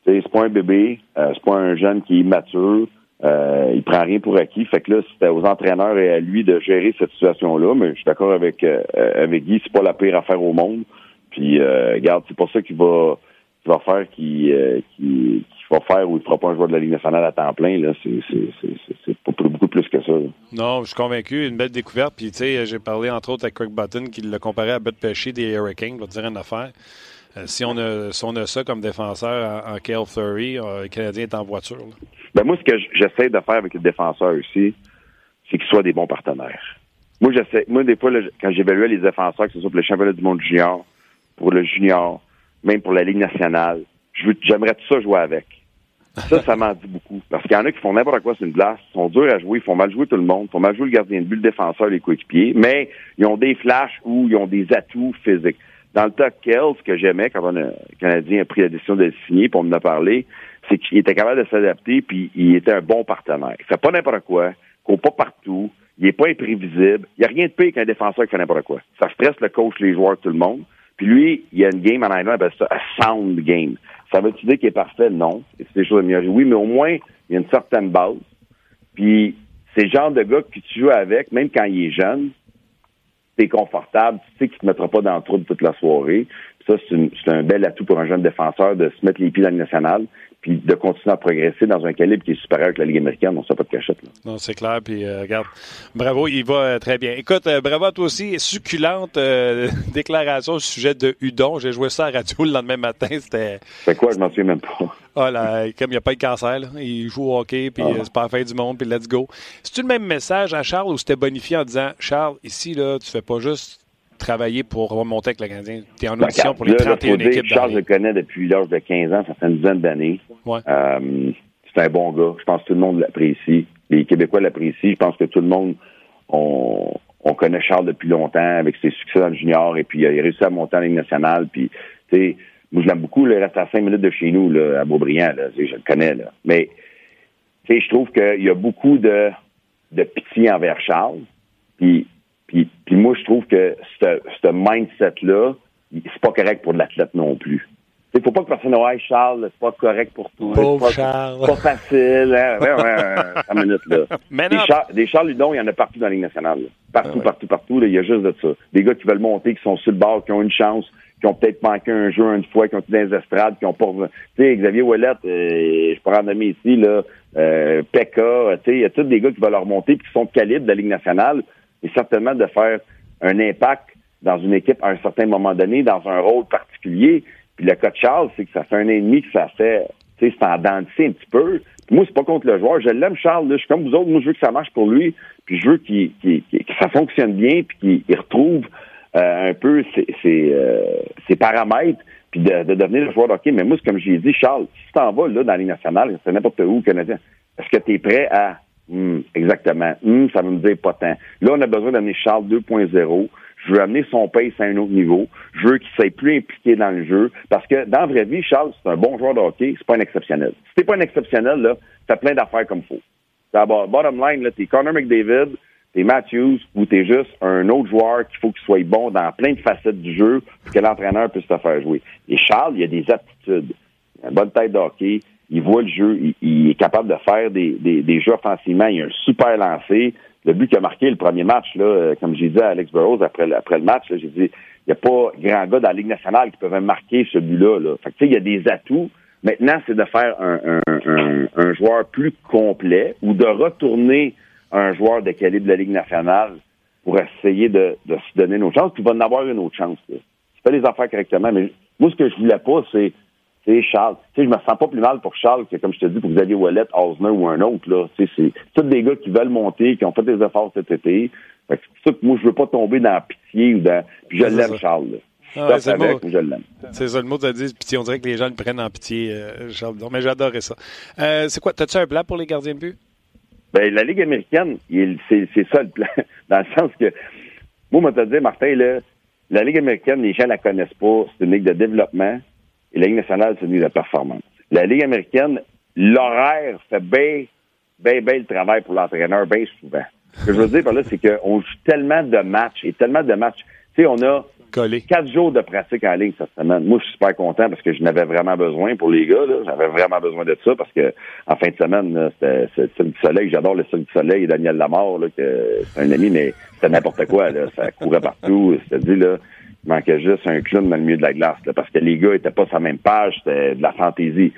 C'est pas un bébé, euh, c'est pas un jeune qui est immature. Euh, il prend rien pour acquis. Fait que là, c'était aux entraîneurs et à lui de gérer cette situation-là. Mais je suis d'accord avec euh, avec Guy, c'est pas la pire affaire au monde. Puis euh, regarde, c'est pas ça qui va va faire qui, qui, va faire ou il fera pas un joueur de la Ligue nationale à temps plein. C'est pas beaucoup plus que ça. Non, je suis convaincu. Une belle découverte. Puis tu sais, j'ai parlé entre autres avec Craig Button qui l'a comparé à Bud Pesci des Hurricanes. Te dire une affaire. Euh, si, on a, si on a ça comme défenseur en, en Kale Fleury, euh, le Canadien est en voiture. Ben moi, ce que j'essaie de faire avec les défenseurs aussi, c'est qu'ils soient des bons partenaires. Moi, j'essaie, moi, des fois, quand j'évaluais les défenseurs, que ce soit pour le championnat du monde junior, pour le junior, même pour la Ligue nationale, j'aimerais tout ça jouer avec. Ça, ça m'en dit beaucoup. Parce qu'il y en a qui font n'importe quoi sur une glace, sont durs à jouer, ils font mal jouer tout le monde, ils font mal jouer le gardien de but, le défenseur, les coéquipiers, mais ils ont des flashs ou ils ont des atouts physiques. Dans le cas ce que j'aimais quand le Canadien a pris la décision de le signer, pour me en parler, c'est qu'il était capable de s'adapter, puis il était un bon partenaire. Il fait pas n'importe quoi, il pas partout, il est pas imprévisible. Il n'y a rien de pire qu'un défenseur qui fait n'importe quoi. Ça stresse le coach, les joueurs, tout le monde. Puis lui, il y a une game en anglais, appelle ça a sound game. Ça veut-tu dire qu'il est parfait? Non. C'est des choses à. Oui, mais au moins, il y a une certaine base. Puis c'est le genre de gars que tu joues avec, même quand il est jeune, t'es confortable, tu sais qu'il te mettra pas dans le trou toute la soirée. ça, c'est un bel atout pour un jeune défenseur de se mettre les pieds dans le national puis de continuer à progresser dans un calibre qui est supérieur que la Ligue américaine. On ne pas de cachette. Là. Non, c'est clair. Puis, euh, regarde, bravo, il va euh, très bien. Écoute, euh, bravo à toi aussi. Succulente déclaration au sujet de Udon. J'ai joué ça à radio le lendemain matin. C'était. C'est quoi? Je m'en souviens même pas. Ah, là, comme il n'y a pas de cancer, là. il joue au hockey, puis ah. c'est pas la fin du monde, puis let's go. C'est-tu le même message à Charles ou c'était bonifié en disant Charles, ici, là, tu fais pas juste travailler pour remonter avec le Canadien? Tu es en ben, audition pour les 31 là, équipes. Charles, je le connais depuis l'âge de 15 ans, ça fait une dizaine d'années. Euh, c'est un bon gars. Je pense que tout le monde l'apprécie. Les Québécois l'apprécient. Je pense que tout le monde, on, connaît Charles depuis longtemps avec ses succès dans le junior et puis il a réussi à monter en Ligue nationale. Puis, tu sais, moi, je l'aime beaucoup. il reste à cinq minutes de chez nous, là, à Beaubriand. Là, je le connais. Là. Mais, tu sais, je trouve qu'il y a beaucoup de, de pitié envers Charles. Puis, puis, puis moi, je trouve que ce mindset-là, c'est pas correct pour l'athlète non plus. Il faut pas que personne ouais, Charles, c'est pas correct pour toi. Pauvre pas, Charles. pas facile. Hein? Ouais, ouais, minutes, là. des, Char des Charles Ludon, il y en a partout dans la Ligue nationale. Partout, ah partout, partout. il y a juste de ça. Des gars qui veulent monter, qui sont sur le bord, qui ont une chance, qui ont peut-être manqué un jeu une fois, qui ont été dans les estrades, qui ont pas... Tu sais, Xavier Ouellet, euh, je pourrais en nommer ici, là, euh, Pekka, tu sais, il y a tous des gars qui veulent leur monter puis qui sont de calibre de la Ligue nationale. Et certainement de faire un impact dans une équipe à un certain moment donné, dans un rôle particulier. Puis le cas de Charles, c'est que ça fait un an et demi que ça fait, tu sais, c'est en dents un petit peu. Puis moi, c'est pas contre le joueur. Je l'aime, Charles. Là. Je suis comme vous autres. Moi, je veux que ça marche pour lui. Puis je veux qu'il, que ça fonctionne bien, puis qu'il retrouve euh, un peu ses, ses, euh, ses, paramètres, puis de, de, devenir le joueur de. Mais moi, c'est comme j'ai dit, Charles, si tu t'en vas là, dans les nationales, c'est n'importe où, Canadien, est-ce que tu es prêt à Hum, exactement. Hum, ça me dire pas tant. Là, on a besoin d'amener Charles 2.0. Je veux amener son pace à un autre niveau. Je veux qu'il soit plus impliqué dans le jeu. Parce que dans la vraie vie, Charles, c'est un bon joueur de hockey, c'est pas un exceptionnel. Si t'es pas un exceptionnel, là, t'as plein d'affaires comme faut. D'abord, bottom line, là, t'es Connor McDavid, t'es Matthews, ou t'es juste un autre joueur qu'il faut qu'il soit bon dans plein de facettes du jeu pour que l'entraîneur puisse te faire jouer. Et Charles, il a des aptitudes. Il a une bonne tête de hockey il voit le jeu, il, est capable de faire des, des, jeux offensivement, il a un super lancé. Le but qu'il a marqué le premier match, là, euh, comme j'ai dit à Alex Burrows après, après le match, j'ai dit, il n'y a pas grand gars dans la Ligue nationale qui peuvent marquer ce but-là. Là. Fait que, il y a des atouts. Maintenant, c'est de faire un, un, un, joueur plus complet ou de retourner un joueur de calibre de la Ligue nationale pour essayer de, de se donner une autre chance, puis il va en avoir une autre chance. Là. Tu fais les affaires correctement, mais moi, ce que je voulais pas, c'est c'est Charles. Tu sais, je me sens pas plus mal pour Charles que, comme je te dis, pour Xavier Wallet, Osner ou un autre, là. Tu sais, c'est tous des gars qui veulent monter, qui ont fait des efforts cet été. Fait que c'est pour ça que moi, je veux pas tomber dans la pitié ou dans, puis je l'aime, Charles, là. Ah ouais, c'est avec, beau. je l'aime. C'est ça, le mot que tu dit, pitié. On dirait que les gens le prennent en pitié, euh, Charles Bidon. Mais j'adorais ça. Euh, c'est quoi? T'as-tu un plan pour les gardiens de but? Ben, la Ligue américaine, il- c'est c'est ça le plan. Dans le sens que, moi, moi, te dire, Martin, là, la Ligue américaine, les gens la connaissent pas. C'est une ligue de développement. Et la Ligue nationale, c'est de performance. La Ligue américaine, l'horaire fait bien, bien, bien le travail pour l'entraîneur, bien souvent. Ce que je veux dire par là, c'est qu'on joue tellement de matchs et tellement de matchs. Tu sais, on a Quatre jours de pratique en ligne cette semaine. Moi, je suis super content parce que je n'avais vraiment besoin pour les gars. J'avais vraiment besoin de ça parce que en fin de semaine, c'était le Cirque du Soleil. J'adore le Cirque du Soleil et Daniel Lamar, là, que c'est un ami, mais c'était n'importe quoi. Ça courait partout. Dit là, il manquait juste un clown dans le milieu de la glace là, parce que les gars étaient pas sur la même page. C'était de la fantaisie.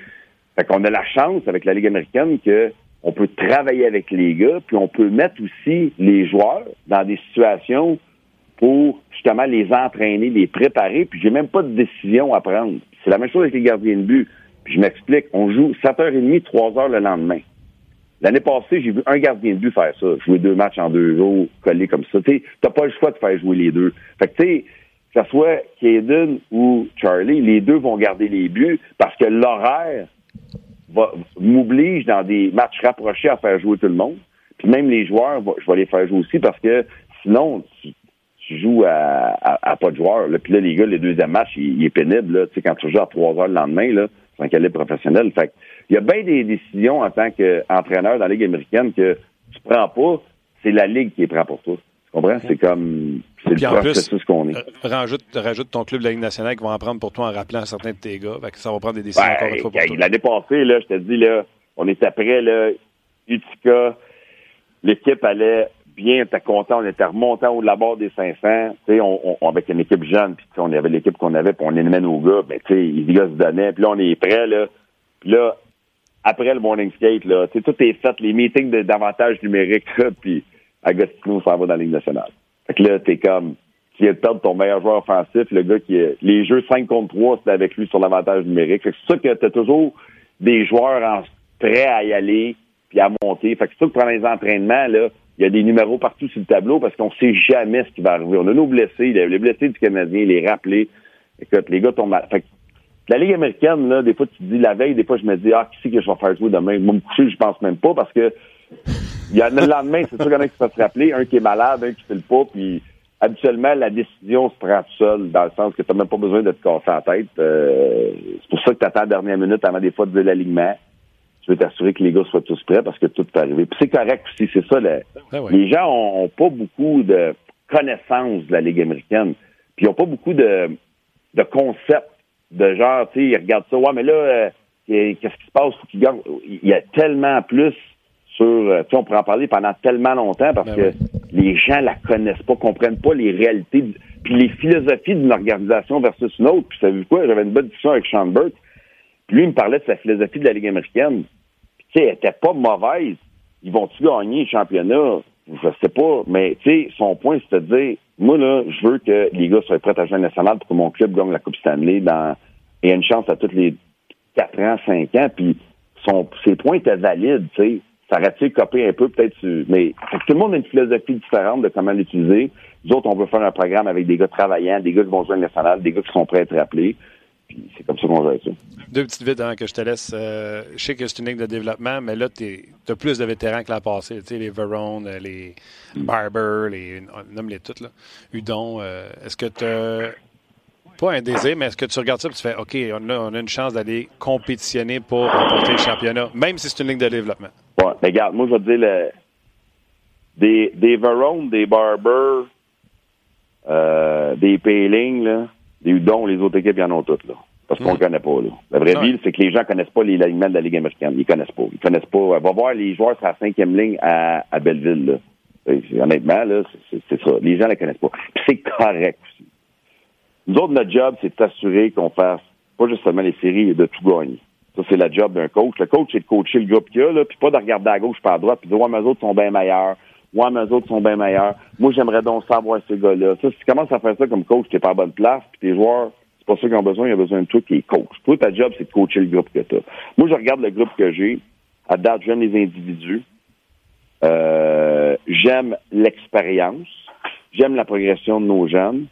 Fait qu'on a la chance avec la Ligue américaine que on peut travailler avec les gars, puis on peut mettre aussi les joueurs dans des situations pour justement les entraîner, les préparer, puis j'ai même pas de décision à prendre. C'est la même chose avec les gardiens de but. Puis je m'explique, on joue 7h30, 3h le lendemain. L'année passée, j'ai vu un gardien de but faire ça, jouer deux matchs en deux jours, collés comme ça. Tu n'as pas le choix de faire jouer les deux. Fait que tu sais, que ce soit Caden ou Charlie, les deux vont garder les buts parce que l'horaire m'oblige dans des matchs rapprochés à faire jouer tout le monde. Puis même les joueurs, je vais les faire jouer aussi parce que sinon, tu, tu joues à, à, à pas de joueurs. Là. Puis là, les gars, le deuxième match, il, il est pénible. Là. Tu sais, quand tu joues à 3 heures le lendemain, là, c'est un calibre professionnel. Fait il y a bien des décisions en tant qu'entraîneur dans la Ligue américaine que tu prends pas, c'est la Ligue qui les prend pour toi. Tu comprends? C'est comme c'est le en plus, processus qu'on est. euh, rajoute, rajoute ton club de la Ligue nationale qui va en prendre pour toi en rappelant certains de tes gars. Fait que ça va prendre des décisions encore une fois pour toi. L'année passée, là, je te dis, là, on était prêt, là, Utica, l'équipe allait bien, on était content, on était remonté au de la barre des 500, tu sais, on, on, avec une équipe jeune, puis on avait l'équipe qu'on avait, puis on aimait nos gars, ben, tu les gars se donnaient, puis là, on est prêt, là, puis là, après le morning skate, là, tu sais, tout est fait, les meetings de- d'avantage numérique, là, puis Agostino s'en va dans la Ligue nationale. Fait que là, t'es comme, tu viens de perdre ton meilleur joueur offensif, le gars qui est, les jeux 5 contre 3, c'était avec lui sur l'avantage numérique. Fait que c'est ça que t'as toujours des joueurs en, prêts à y aller, puis à monter. Fait que c'est ça que pendant les entraînements, là, il y a des numéros partout sur le tableau parce qu'on sait jamais ce qui va arriver. On a nos blessés, les blessés du Canadien, les rappelés. Les gars tombent mal. Fait que la Ligue américaine, là, des fois, tu te dis la veille, des fois, je me dis, ah, qui c'est que je vais faire jouer demain? Moi, me coucher, je pense même pas parce que il y en a le lendemain, c'est sûr qu'il y en a qui se rappeler, un qui est malade, un qui fait le pas, puis habituellement, la décision se prend tout seul, dans le sens que tu n'as même pas besoin de te casser la tête. Euh, c'est pour ça que tu attends la dernière minute avant des fois de l'alignement. Tu veux t'assurer que les gars soient tous prêts parce que tout peut arriver. Puis c'est correct aussi, c'est ça. le- Ben ouais. Les gens ont, ont pas beaucoup de connaissances de la Ligue américaine. Puis ils ont pas beaucoup de, de concepts de genre, tu sais, ils regardent ça, ouais, mais là, euh, qu'est-ce qui se passe? Faut qu'ils. Il y a tellement plus sur, euh, tu sais, on pourrait en parler pendant tellement longtemps parce Ben que les gens la connaissent pas, comprennent pas les réalités, puis les philosophies d'une organisation versus une autre. Puis, savez-vous quoi? J'avais une bonne discussion avec Sean Burke. Puis lui, il me parlait de sa philosophie de la Ligue américaine. Tu sais, elle était pas mauvaise. Ils vont-tu gagner le championnat? Je sais pas. Mais, tu sais, son point, c'est de dire, moi, là, je veux que les gars soient prêts à jouer nationale pour que mon club gagne la Coupe Stanley dans, et une chance à tous les 4 ans, 5 ans. Puis, son, ses points étaient valides, tu sais. Ça aurait-tu copé un peu, peut-être, mais tout le monde a une philosophie différente de comment l'utiliser. Nous autres, on veut faire un programme avec des gars travaillants, des gars qui vont jouer nationale, des gars qui sont prêts à être rappelés. Puis c'est comme ça qu'on gère ça. Deux petites vides avant que je te laisse. Euh, je sais que c'est une ligue de développement, mais là, tu as plus de vétérans que l'an passé. Tu sais, les Verone, euh, les Barber, les, nomme-les toutes, là. Udon. euh, est-ce que tu pas un désir, mais est-ce que tu regardes ça et tu fais OK, on a, on a une chance d'aller compétitionner pour remporter le championnat, même si c'est une ligue de développement? Ouais, mais regarde, moi, je vais te dire, le, des, des Verone, des Barber, euh, des Payling, là, des Udon, les autres équipes, ils en ont toutes, là. Parce qu'on ne connaît pas, là. La vraie vie, c'est que les gens connaissent pas les alignements de la Ligue américaine. Ils connaissent pas. Ils connaissent pas. Va voir les joueurs sur la cinquième ligne à, à Belleville, là. Honnêtement, là, c'est- ça. Les gens ne la connaissent pas. Puis c'est correct aussi. Nous autres, notre job, c'est de s'assurer qu'on fasse pas juste seulement les séries, mais de tout gagner. Ça, c'est la job d'un coach. Le coach, c'est de coacher le groupe qu'il y a, là, puis pas de regarder à gauche pas à droite, puis de mais eux autres sont bien meilleurs. Ouais, mais eux autres sont bien meilleurs. Moi, j'aimerais donc savoir ces gars-là. Ça, si tu commences à faire ça comme coach, t'es pas à bonne place, puis tes joueurs C'est pas ça qu'ils ont besoin, ils ont besoin de toi qui est coach. Toi, ta job, c'est de coacher le groupe que tu as. Moi, je regarde le groupe que j'ai. À date, j'aime les individus. Euh, j'aime l'expérience. J'aime la progression de nos jeunes.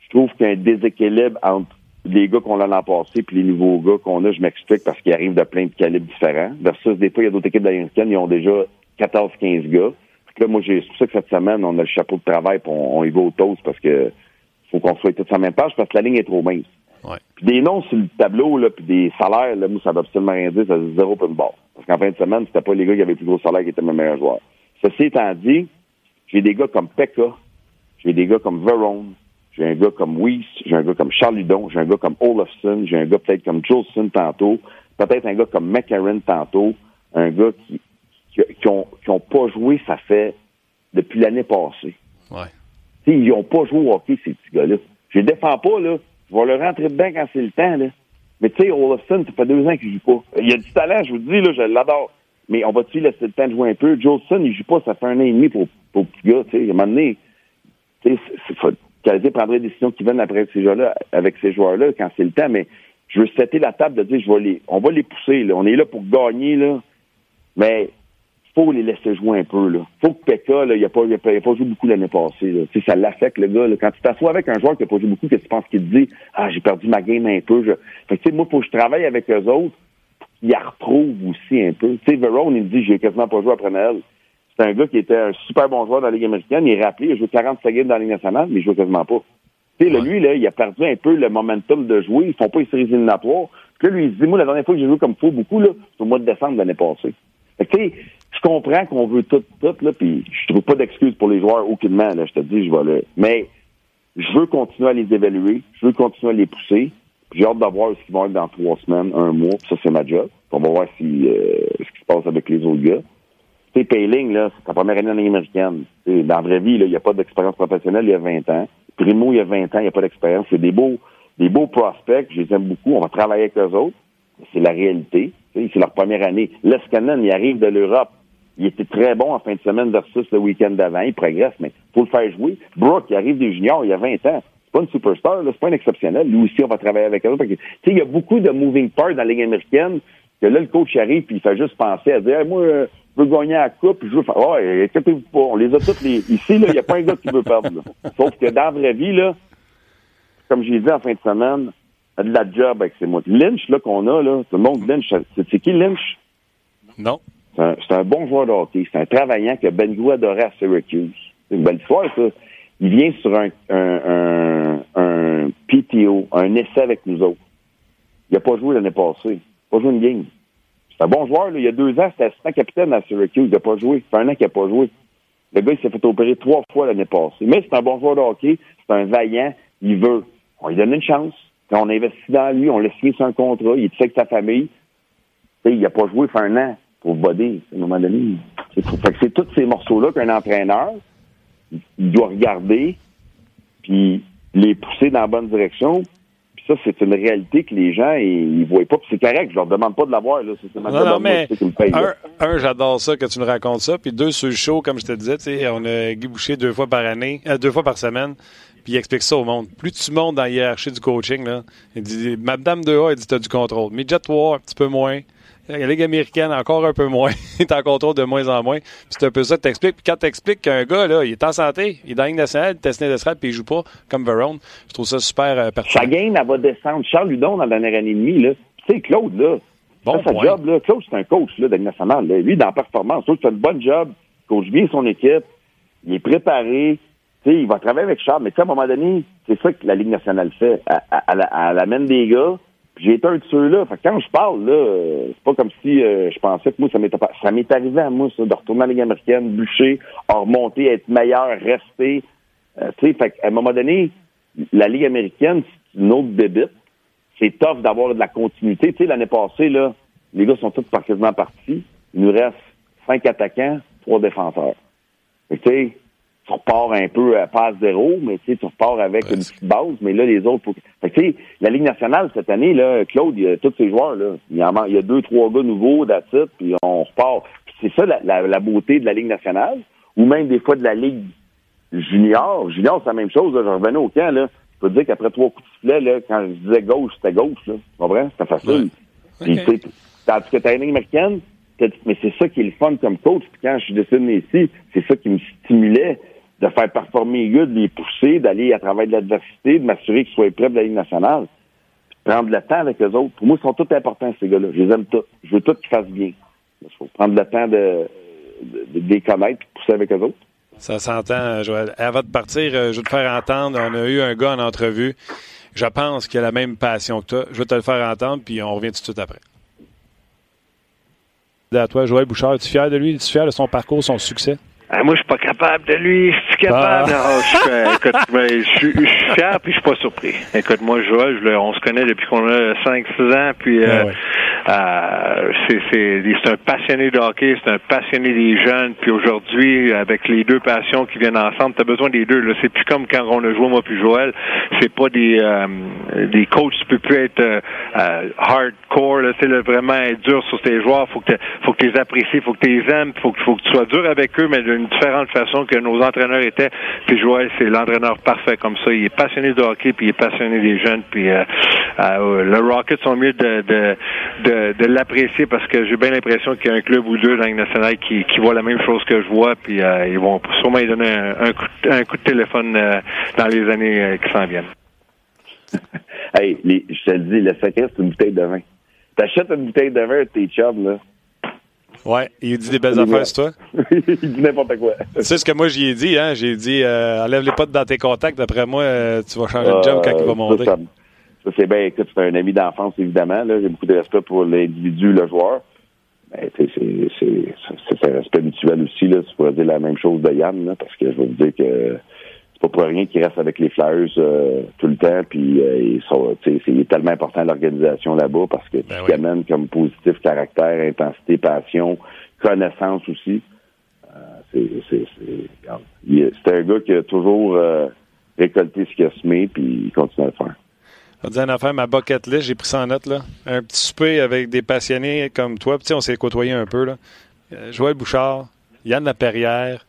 Je trouve qu'il y a un déséquilibre entre les gars qu'on a l'an passé puis les nouveaux gars qu'on a, je m'explique, parce qu'ils arrivent de plein de calibres différents. Versus, des fois, il y a d'autres équipes d'américaines, ils ont déjà 14-15 gars. Puis là, moi, j'ai, c'est pour ça que cette semaine, on a le chapeau de travail puis on, on y va au toast parce que faut qu'on soit tous sur la même page parce que la ligne est trop mince. Ouais. Puis des noms sur le tableau, là, puis des salaires, là, moi, ça veut absolument rien dire, ça dit zéro pour une barre. Parce qu'en fin de semaine, c'était pas les gars qui avaient le plus gros salaire qui étaient mes meilleurs joueurs. Ceci étant dit, j'ai des gars comme Pekka, j'ai des gars comme Verone, j'ai un gars comme Weiss, j'ai un gars comme Charles j'ai un gars comme Olofsson, j'ai un gars peut-être comme Jolson tantôt, peut-être un gars comme McCarron tantôt, un gars qui, qui, qui ont, qui ont pas joué, ça fait depuis l'année passée. Ouais. T'sais, ils ont pas joué au hockey, ces petits gars-là. Je les défends pas, là. Je vais leur rentrer dedans quand c'est le temps, là. Mais tu sais, Olofsson, ça fait deux ans qu'il joue pas. Il a du talent, je vous dis, là, je l'adore. Mais on va-tu laisser le temps de jouer un peu? Jolson, il joue pas, ça fait un an et demi pour, pour petit gars, tu sais. À un moment donné, tu sais, Canadien prendrait des décisions qui viennent après ces joueurs-là, avec ces joueurs-là, quand c'est le temps, mais je veux setter la table de dire, je vais les, on va les pousser, là. On est là pour gagner, là. Mais, faut les laisser jouer un peu. Là. faut que Pekka, là, il n'a pas, il a pas, il a pas joué beaucoup l'année passée. Là. Ça l'affecte, le gars. Là. Quand tu t'assois avec un joueur qui n'a pas joué beaucoup, que tu penses qu'il te dit? Ah, j'ai perdu ma game un peu. Je... Fait que, tu sais, moi, faut que je travaille avec eux autres, ils la retrouvent aussi un peu. Tu sais, Verone, il me dit J'ai quasiment pas joué après Noël. C'est un gars qui était un super bon joueur dans la Ligue américaine. Il est rappelé, il a joué 47 games dans la Ligue nationale, mais il joue quasiment pas. Tu sais, lui, là, il a perdu un peu le momentum de jouer. Ils font pas les séries éliminatoires. Puis là, lui, il se dit, moi, la dernière fois que j'ai joué comme faux beaucoup, c'est au mois de décembre de l'année passée. Fait que, tu sais, je comprends qu'on veut tout, tout, là, puis je trouve pas d'excuses pour les joueurs, aucunement, là, je te dis, je vais là. Mais, je veux continuer à les évaluer, je veux continuer à les pousser, j'ai hâte de voir ce qu'ils vont être dans trois semaines, un mois, puis ça, c'est ma job. On va voir si, euh, ce qui se passe avec les autres gars. Tu sais, Payling, là, c'est sa première année en Ligue américaine. Dans la vraie vie, il n'y a pas d'expérience professionnelle, il y a 20 ans. Primo, il y a 20 ans, il n'y a pas d'expérience. C'est des beaux, des beaux prospects, je les aime beaucoup, on va travailler avec eux autres. C'est la réalité. C'est leur première année. Lescanen, il arrive de l'Europe. Il était très bon en fin de semaine versus le week-end d'avant. Il progresse, mais faut le faire jouer. Brooke, il arrive des juniors, il y a 20 ans. C'est pas une superstar, c'est pas un exceptionnel. Lui aussi, on va travailler avec eux. Tu sais, il y a beaucoup de moving parts dans la Ligue américaine que là, le coach arrive puis il fait juste penser à dire, moi, euh, je veux gagner à la coupe, je veux faire, oh, inquiétez-vous pas, on les a tous les, ici, il n'y a pas un gars qui veut perdre, là. Sauf que dans la vraie vie, là, comme j'ai dit en fin de semaine, a de la job avec ces mots. Lynch, là, qu'on a, là, tout le monde Lynch, c'est qui Lynch? Non. C'est un, un bon joueur de hockey. C'est un travaillant que Ben Gou adorait à Syracuse. C'est une belle histoire, ça. Il vient sur un, un, PTO, un essai avec nous autres. Il n'a pas joué l'année passée. Il n'a pas joué une game. C'est un bon joueur. Là. Il y a deux ans, c'était assistant capitaine à Syracuse. Il n'a pas joué. Ça fait un an qu'il n'a pas joué. Le gars, il s'est fait opérer trois fois l'année passée. Mais c'est un bon joueur de hockey. C'est un vaillant. Il veut. On lui donne une chance. Quand on investit dans lui, on l'a signé sur un contrat. Il est avec sa famille. Il n'a pas joué fait un an pour boder. À un moment donné, c'est, fait que c'est tous ces morceaux-là qu'un entraîneur il doit regarder puis les pousser dans la bonne direction. Puis ça, c'est une réalité que les gens ils, ils voient pas. Puis c'est correct, je leur demande pas de l'avoir. Là. C'est, Non, non, moi, mais c'est qui me paye, là. un, j'adore ça que tu nous racontes ça. Puis deux, sur le show, comme je te disais, on a Guy Boucher deux fois par année, euh, deux fois par semaine. Puis il explique ça au monde. Plus tu montes dans la hiérarchie du coaching, là, il dit Madame 2A, il dit t'as du contrôle. Midget 3, un petit peu moins. La Ligue américaine, encore un peu moins. il est en contrôle de moins en moins. C'est un peu ça que t'expliques. Puis quand t'expliques qu'un gars, là, il est en santé, il est dans la Ligue nationale, il est testé d'estrade, puis il joue pas, comme Verone, je trouve ça super euh, pertinent. Sa game, elle va descendre. Charles Ludon, dans la dernière année et demie, là, tu sais, Claude, là, Bon sa job, là. Claude, c'est un coach, là, de Ligue nationale, là. Lui, dans la performance, Claude fait une bonne job, il coach bien son équipe, il est préparé, tu sais, il va travailler avec Charles, mais tu sais, à un moment donné, c'est ça que la Ligue nationale fait. Elle, elle, elle- elle amène des gars, j'ai été un de ceux-là. Fait que quand je parle, là, c'est pas comme si euh, je pensais que moi, ça pas. Ça m'est arrivé à moi, ça, de retourner à la Ligue américaine, bûcher, remonter, être meilleur, rester. Euh, tu sais, fait qu'à un moment donné, la Ligue américaine, c'est une autre débite. C'est tough d'avoir de la continuité. Tu sais, l'année passée, là, les gars sont tous quasiment partis. Il nous reste cinq attaquants, trois défenseurs. Tu sais, tu repars un peu à passe zéro, mais tu repars avec Ouais, une petite base, mais là, les autres, faut que- fait que, tu sais, la Ligue nationale, cette année, là, Claude, il y a tous ces joueurs, là. Il y, en man- il y a deux, trois gars nouveaux, d'attitude, puis on repart. Puis c'est ça, la, la, la beauté de la Ligue nationale, ou même des fois de la Ligue junior. Junior, c'est la même chose, là. Je revenais au camp, là. Je peux te dire qu'après trois coups de sifflet, là, quand je disais gauche, c'était gauche, là. Tu comprends? C'était facile. Puis, Ok. tu sais, tandis que t'as une ligne américaine, t'as dit, mais c'est ça qui est le fun comme coach. Puis quand je suis décidé ici, c'est ça qui me stimulait de faire performer gars, de les pousser, d'aller à travers de l'adversité, de m'assurer qu'ils soient prêts de la Ligue nationale. Prendre le temps avec eux autres. Pour moi, ils sont tous importants, ces gars-là. Je les aime tous. Je veux tous qu'ils fassent bien. Il faut prendre le temps de, de, de les connaître et pousser avec eux autres. Ça s'entend, Joël. Avant de partir, euh, je veux te faire entendre. On a eu un gars en entrevue. Je pense qu'il a la même passion que toi. Je veux te le faire entendre, puis on revient tout de suite après. À toi, Joël Bouchard, es-tu fier de lui? Es-tu fier de son parcours, son succès? Ah, moi, je suis pas capable de lui. Je suis capable. Ah. Non, je, suis- écoute, ben, je, suis- je suis fier puis je suis pas surpris. Écoute, moi, Joël, je on se connaît depuis qu'on a 5-6 ans. Puis euh, Ah ouais. euh, c'est, c'est, c'est un passionné de hockey, c'est un passionné des jeunes. Puis aujourd'hui, avec les deux passions qui viennent ensemble, tu as besoin des deux. Là. C'est plus comme quand on a joué, moi puis Joël. C'est pas des euh, des coachs, tu peux plus être euh, euh, hardcore, là, tu sais, là, vraiment être dur sur tes joueurs. Faut que faut que tu les apprécies, faut que tu les aimes, faut que, faut que tu sois dur avec eux, mais d'une différente façon que nos entraîneurs étaient. Puis Joël, c'est l'entraîneur parfait comme ça. Il est passionné de hockey, puis il est passionné des jeunes. Puis euh, euh, le Rocket sont mieux de, de, de, de l'apprécier parce que j'ai bien l'impression qu'il y a un club ou deux dans la nationale qui, qui voit la même chose que je vois. Puis euh, ils vont sûrement lui donner un, coup, un coup de téléphone euh, dans les années euh, qui s'en viennent. Hey, les, je te le dis, le secret, c'est une bouteille de vin. T'achètes une bouteille de vin à tes chums, là. Ouais, il dit des belles affaires sur toi? il dit n'importe quoi. Tu sais ce que moi j'y ai dit, hein? J'ai dit euh, enlève les potes dans tes contacts, d'après moi, euh, tu vas changer de job quand il va Euh, monter. Ça, c'est bien, écoute, c'est un ami d'enfance, évidemment. J'ai beaucoup de respect pour l'individu, le joueur. Mais sais, c'est, c'est, c'est, c'est un respect mutuel aussi. Là. Tu pourrais dire la même chose de Yann, là, parce que je vais vous dire que c'est pas pour rien qu'il reste avec les Flyers euh, tout le temps. Puis euh, ils sont, c'est il est tellement important l'organisation là-bas parce que Ben ce oui. amène comme positif caractère, intensité, passion, connaissance aussi. Euh, c'est, un gars qui a toujours euh, récolté ce qu'il a semé, puis il continue à le faire. Te dire une affaire, ma bucket list, j'ai pris ça en note. Là. Un petit souper avec des passionnés comme toi. Puis, on s'est côtoyés un peu. Là. Euh, Joël Bouchard, Yann Laperrière,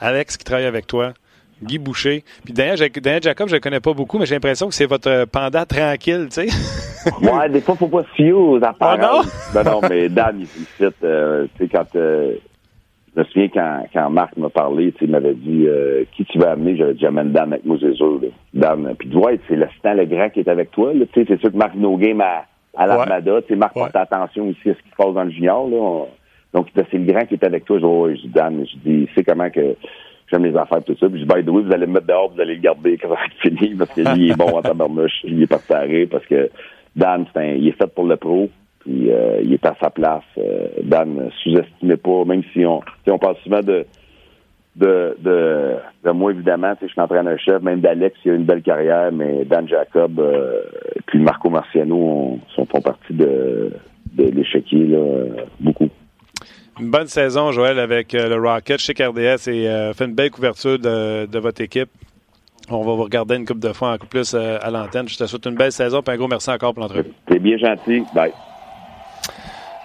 Alex qui travaille avec toi, Guy Boucher. Puis Daniel, Jac- Daniel Jacob, je ne le connais pas beaucoup, mais j'ai l'impression que c'est votre euh, panda tranquille, tu sais. Ouais, des fois, faut pas se fier aux affaires. Ah non? non, non, mais Dan, il fit. Euh, tu sais, quand... euh, je me souviens quand, quand Marc m'a parlé, tu sais, il m'avait dit euh, qui tu vas amener, j'avais dit j'amène Dan avec moi, c'est sûr. là. Dan. Puis Dwight, c'est le grand qui est avec toi. là. Tu sais, c'est sûr que Marc No Game à, à l'Armada. Tu sais, Marc Ouais. porte attention aussi à ce qui se passe dans le junior. Là. On- donc, c'est le grand qui est avec toi. Je dis, ouais, je dis Dan, je dis, c'est comment que j'aime les affaires, tout ça. Puis je dis, by the vous allez me mettre dehors, vous allez le garder quand ça va être fini, parce que lui, il est bon en tabarnouche. Il est parti arrêt parce que Dan, il est fait pour le pro. Puis euh, il est à sa place. Euh, Dan, sous-estimez pas, même si on, on parle souvent de de, de, moi, évidemment, je suis entraîneur-chef, même d'Alex, il a une belle carrière, mais Dan Jacob euh, puis Marco Marciano on- sont, font partie de, de l'échiquier, beaucoup. Une bonne saison, Joël, avec euh, le Rocket. Sais qu'RDS et, euh, fait une belle couverture de, de votre équipe. On va vous regarder une coupe de fois encore plus euh, à l'antenne. Je te souhaite une belle saison. Un gros merci encore pour l'entrevue. T'es bien gentil. Bye.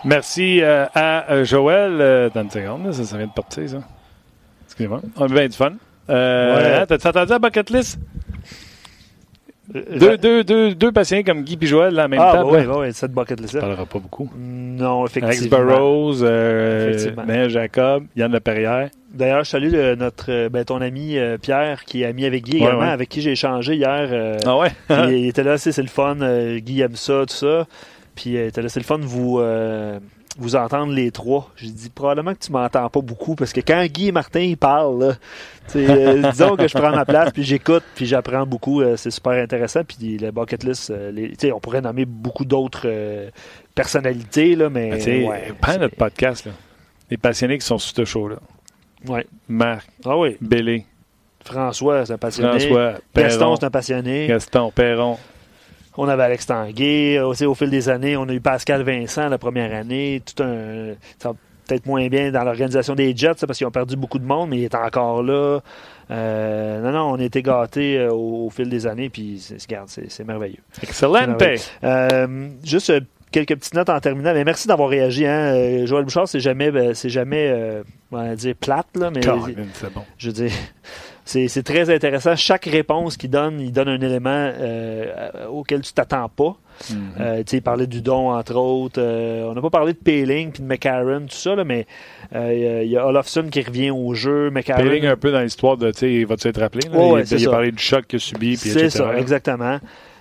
Merci euh, à Joël. Euh, dans une seconde, ça, ça vient de partir, ça. Excusez-moi. On a bien du fun. Euh, Ouais. hein, T'as-tu entendu la bucket list? Deux, deux, deux, deux patients comme Guy et Joël là, en même Ah, temps. bah oui, oui, cette bucket list On parlera pas beaucoup. Non, Alex effectivement. Burrows, euh, Effectivement. Daniel Jacob, Yann Laperrière. D'ailleurs, je salue euh, notre, euh, ben, ton ami euh, Pierre, qui est ami avec Guy également, ouais. avec qui j'ai échangé hier. euh, Ah ouais? Puis il était là, c'est c'est le fun. euh, Guy aime ça, tout ça. Puis euh, il était là, c'est le fun de vous, euh, vous entendre les trois. J'ai dit probablement que tu m'entends pas beaucoup parce que quand Guy et Martin ils parlent, là, euh, disons que je prends ma place, puis j'écoute, puis j'apprends beaucoup. euh, c'est super intéressant. Puis le bucket list, euh, les- on pourrait nommer beaucoup d'autres personnalités, là, mais. Ben, ouais, prends notre podcast. Là. Les passionnés qui sont sur ce show-là. ouais. Marc, Ah oui, Bélé, François, c'est un passionné. François, Gaston, c'est un passionné. Gaston, Perron. On avait Alex Tanguay. Aussi, au fil des années, on a eu Pascal Vincent la première année. Tout un. Ça peut-être moins bien dans l'organisation des Jets parce qu'ils ont perdu beaucoup de monde, mais il est encore là. Euh, non, non, on a été gâtés euh, au, au fil des années, puis c'est, merveilleux. Excellente. Euh, juste euh, quelques petites notes en terminant. Mais merci d'avoir réagi. Hein. Euh, Joël Bouchard, c'est jamais, ben, c'est jamais euh, on va dire plate, là, mais c'est bon. je veux dire, c'est c'est très intéressant. Chaque réponse qu'il donne, il donne un élément euh, auquel tu t'attends pas. Mhm. Euh, tu sais, il parlait du don, entre autres. Euh, on n'a pas parlé de Paling puis de McCarron, tout ça, là, mais euh, il y a- Olofsson qui revient au jeu. McCarron, Payling un peu dans l'histoire de, tu sais, va-tu être rappelé? là? Ouais, ouais, il, a parlé du choc qu'il a subi, C'est ça, exactement.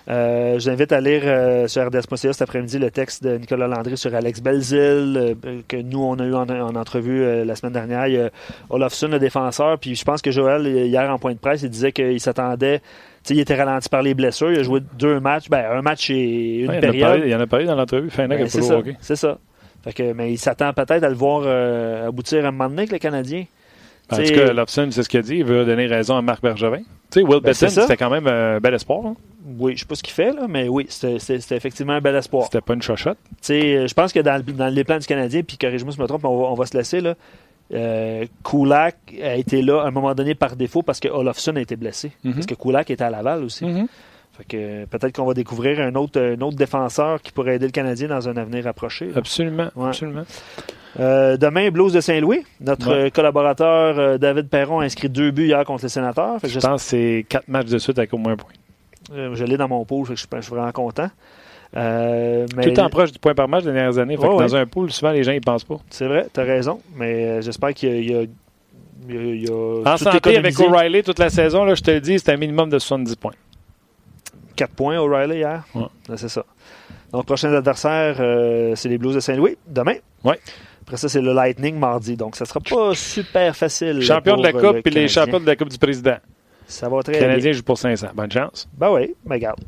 Euh, je vous invite à lire euh, sur RDS.ca cet après-midi le texte de Nicolas Landry sur Alex Belzil, euh, que nous, on a eu en, en entrevue euh, la semaine dernière. Il y a Olofsson, le défenseur, puis je pense que Joël, hier en point de presse, il disait qu'il s'attendait, il était ralenti par les blessures. Il a joué deux matchs, ben, un match et une Ouais, il, en a période. parlé, il en a parlé dans l'entrevue, fin Ben, c'est ça, c'est ça. Fait que, mais il s'attend peut-être à le voir euh, aboutir à un moment donné avec le Canadien. En T'sais, tout cas, Lobson, c'est ce qu'il a dit. Il veut donner raison à Marc Bergevin. Tu sais, Will Ben, c'était quand même un bel espoir. hein. Oui, je sais pas ce qu'il fait, là, mais oui, c'était effectivement un bel espoir. C'était pas une chochotte. Tu sais, euh, je pense que dans, le- dans les plans du Canadien, puis corrige-moi si je me trompe, on va, on va se laisser, là. Euh, Kulak a été là à un moment donné par défaut parce que Olofsson a été blessé. Mhm. Parce que Kulak était à Laval aussi. Fait que euh, peut-être qu'on va découvrir un autre, un autre défenseur qui pourrait aider le Canadien dans un avenir approché. là. Absolument. Ouais. absolument. Euh, demain, Blues de Saint-Louis. Notre Ouais. euh, collaborateur euh, David Perron a inscrit deux buts hier contre les sénateurs. Je pense que c'est quatre matchs de suite avec au moins un point. euh, je l'ai dans mon que je, suis- je suis vraiment content. Euh, mais Tout temps proche du point par match les dernières années. Ouais, Dans un pool, souvent, les gens n'y pensent pas. C'est vrai, tu as raison, mais j'espère qu'il y a, il y a- il y a- En santé, avec. O'Reilly toute la saison, là, je te le dis, c'est un minimum de 70 points. 4 points O'Reilly hier? Ouais. Ouais, c'est ça. Donc, prochain adversaire, c'est les Blues de Saint-Louis, demain. Ouais. Après ça, c'est le Lightning mardi. Donc, ça sera pas super facile. Champion de la Coupe le puis les champions de la Coupe du Président. Ça va très Le bien. Canadien joue pour 500. Bonne chance. Ben oui, mais regarde.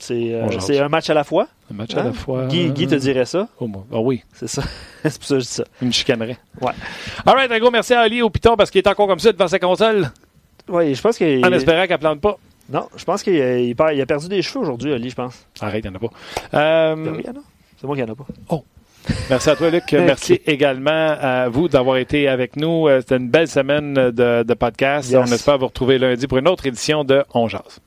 C'est euh, c'est un match à la fois. Un match hein? à la fois. Guy, Guy te dirait ça? Oh, moi. Ah oui, C'est ça. c'est pour ça que je dis ça. il me chicanerait. Ouais. All right, un gros merci à Ali au Piton parce qu'il est encore comme ça devant sa console Oui, je pense qu'il. en espérant qu'elle plante pas. Non, je pense qu'il a, il perd- il a perdu des cheveux aujourd'hui, Ali, je pense. Arrête, il n'y en a pas. Euh, Oui, il y en a. C'est moi qui en a pas. Merci à toi, Luc. Merci également à vous d'avoir été avec nous. Euh, C'était une belle semaine de, de podcast. Yes. On espère vous retrouver lundi pour une autre édition de On Jase.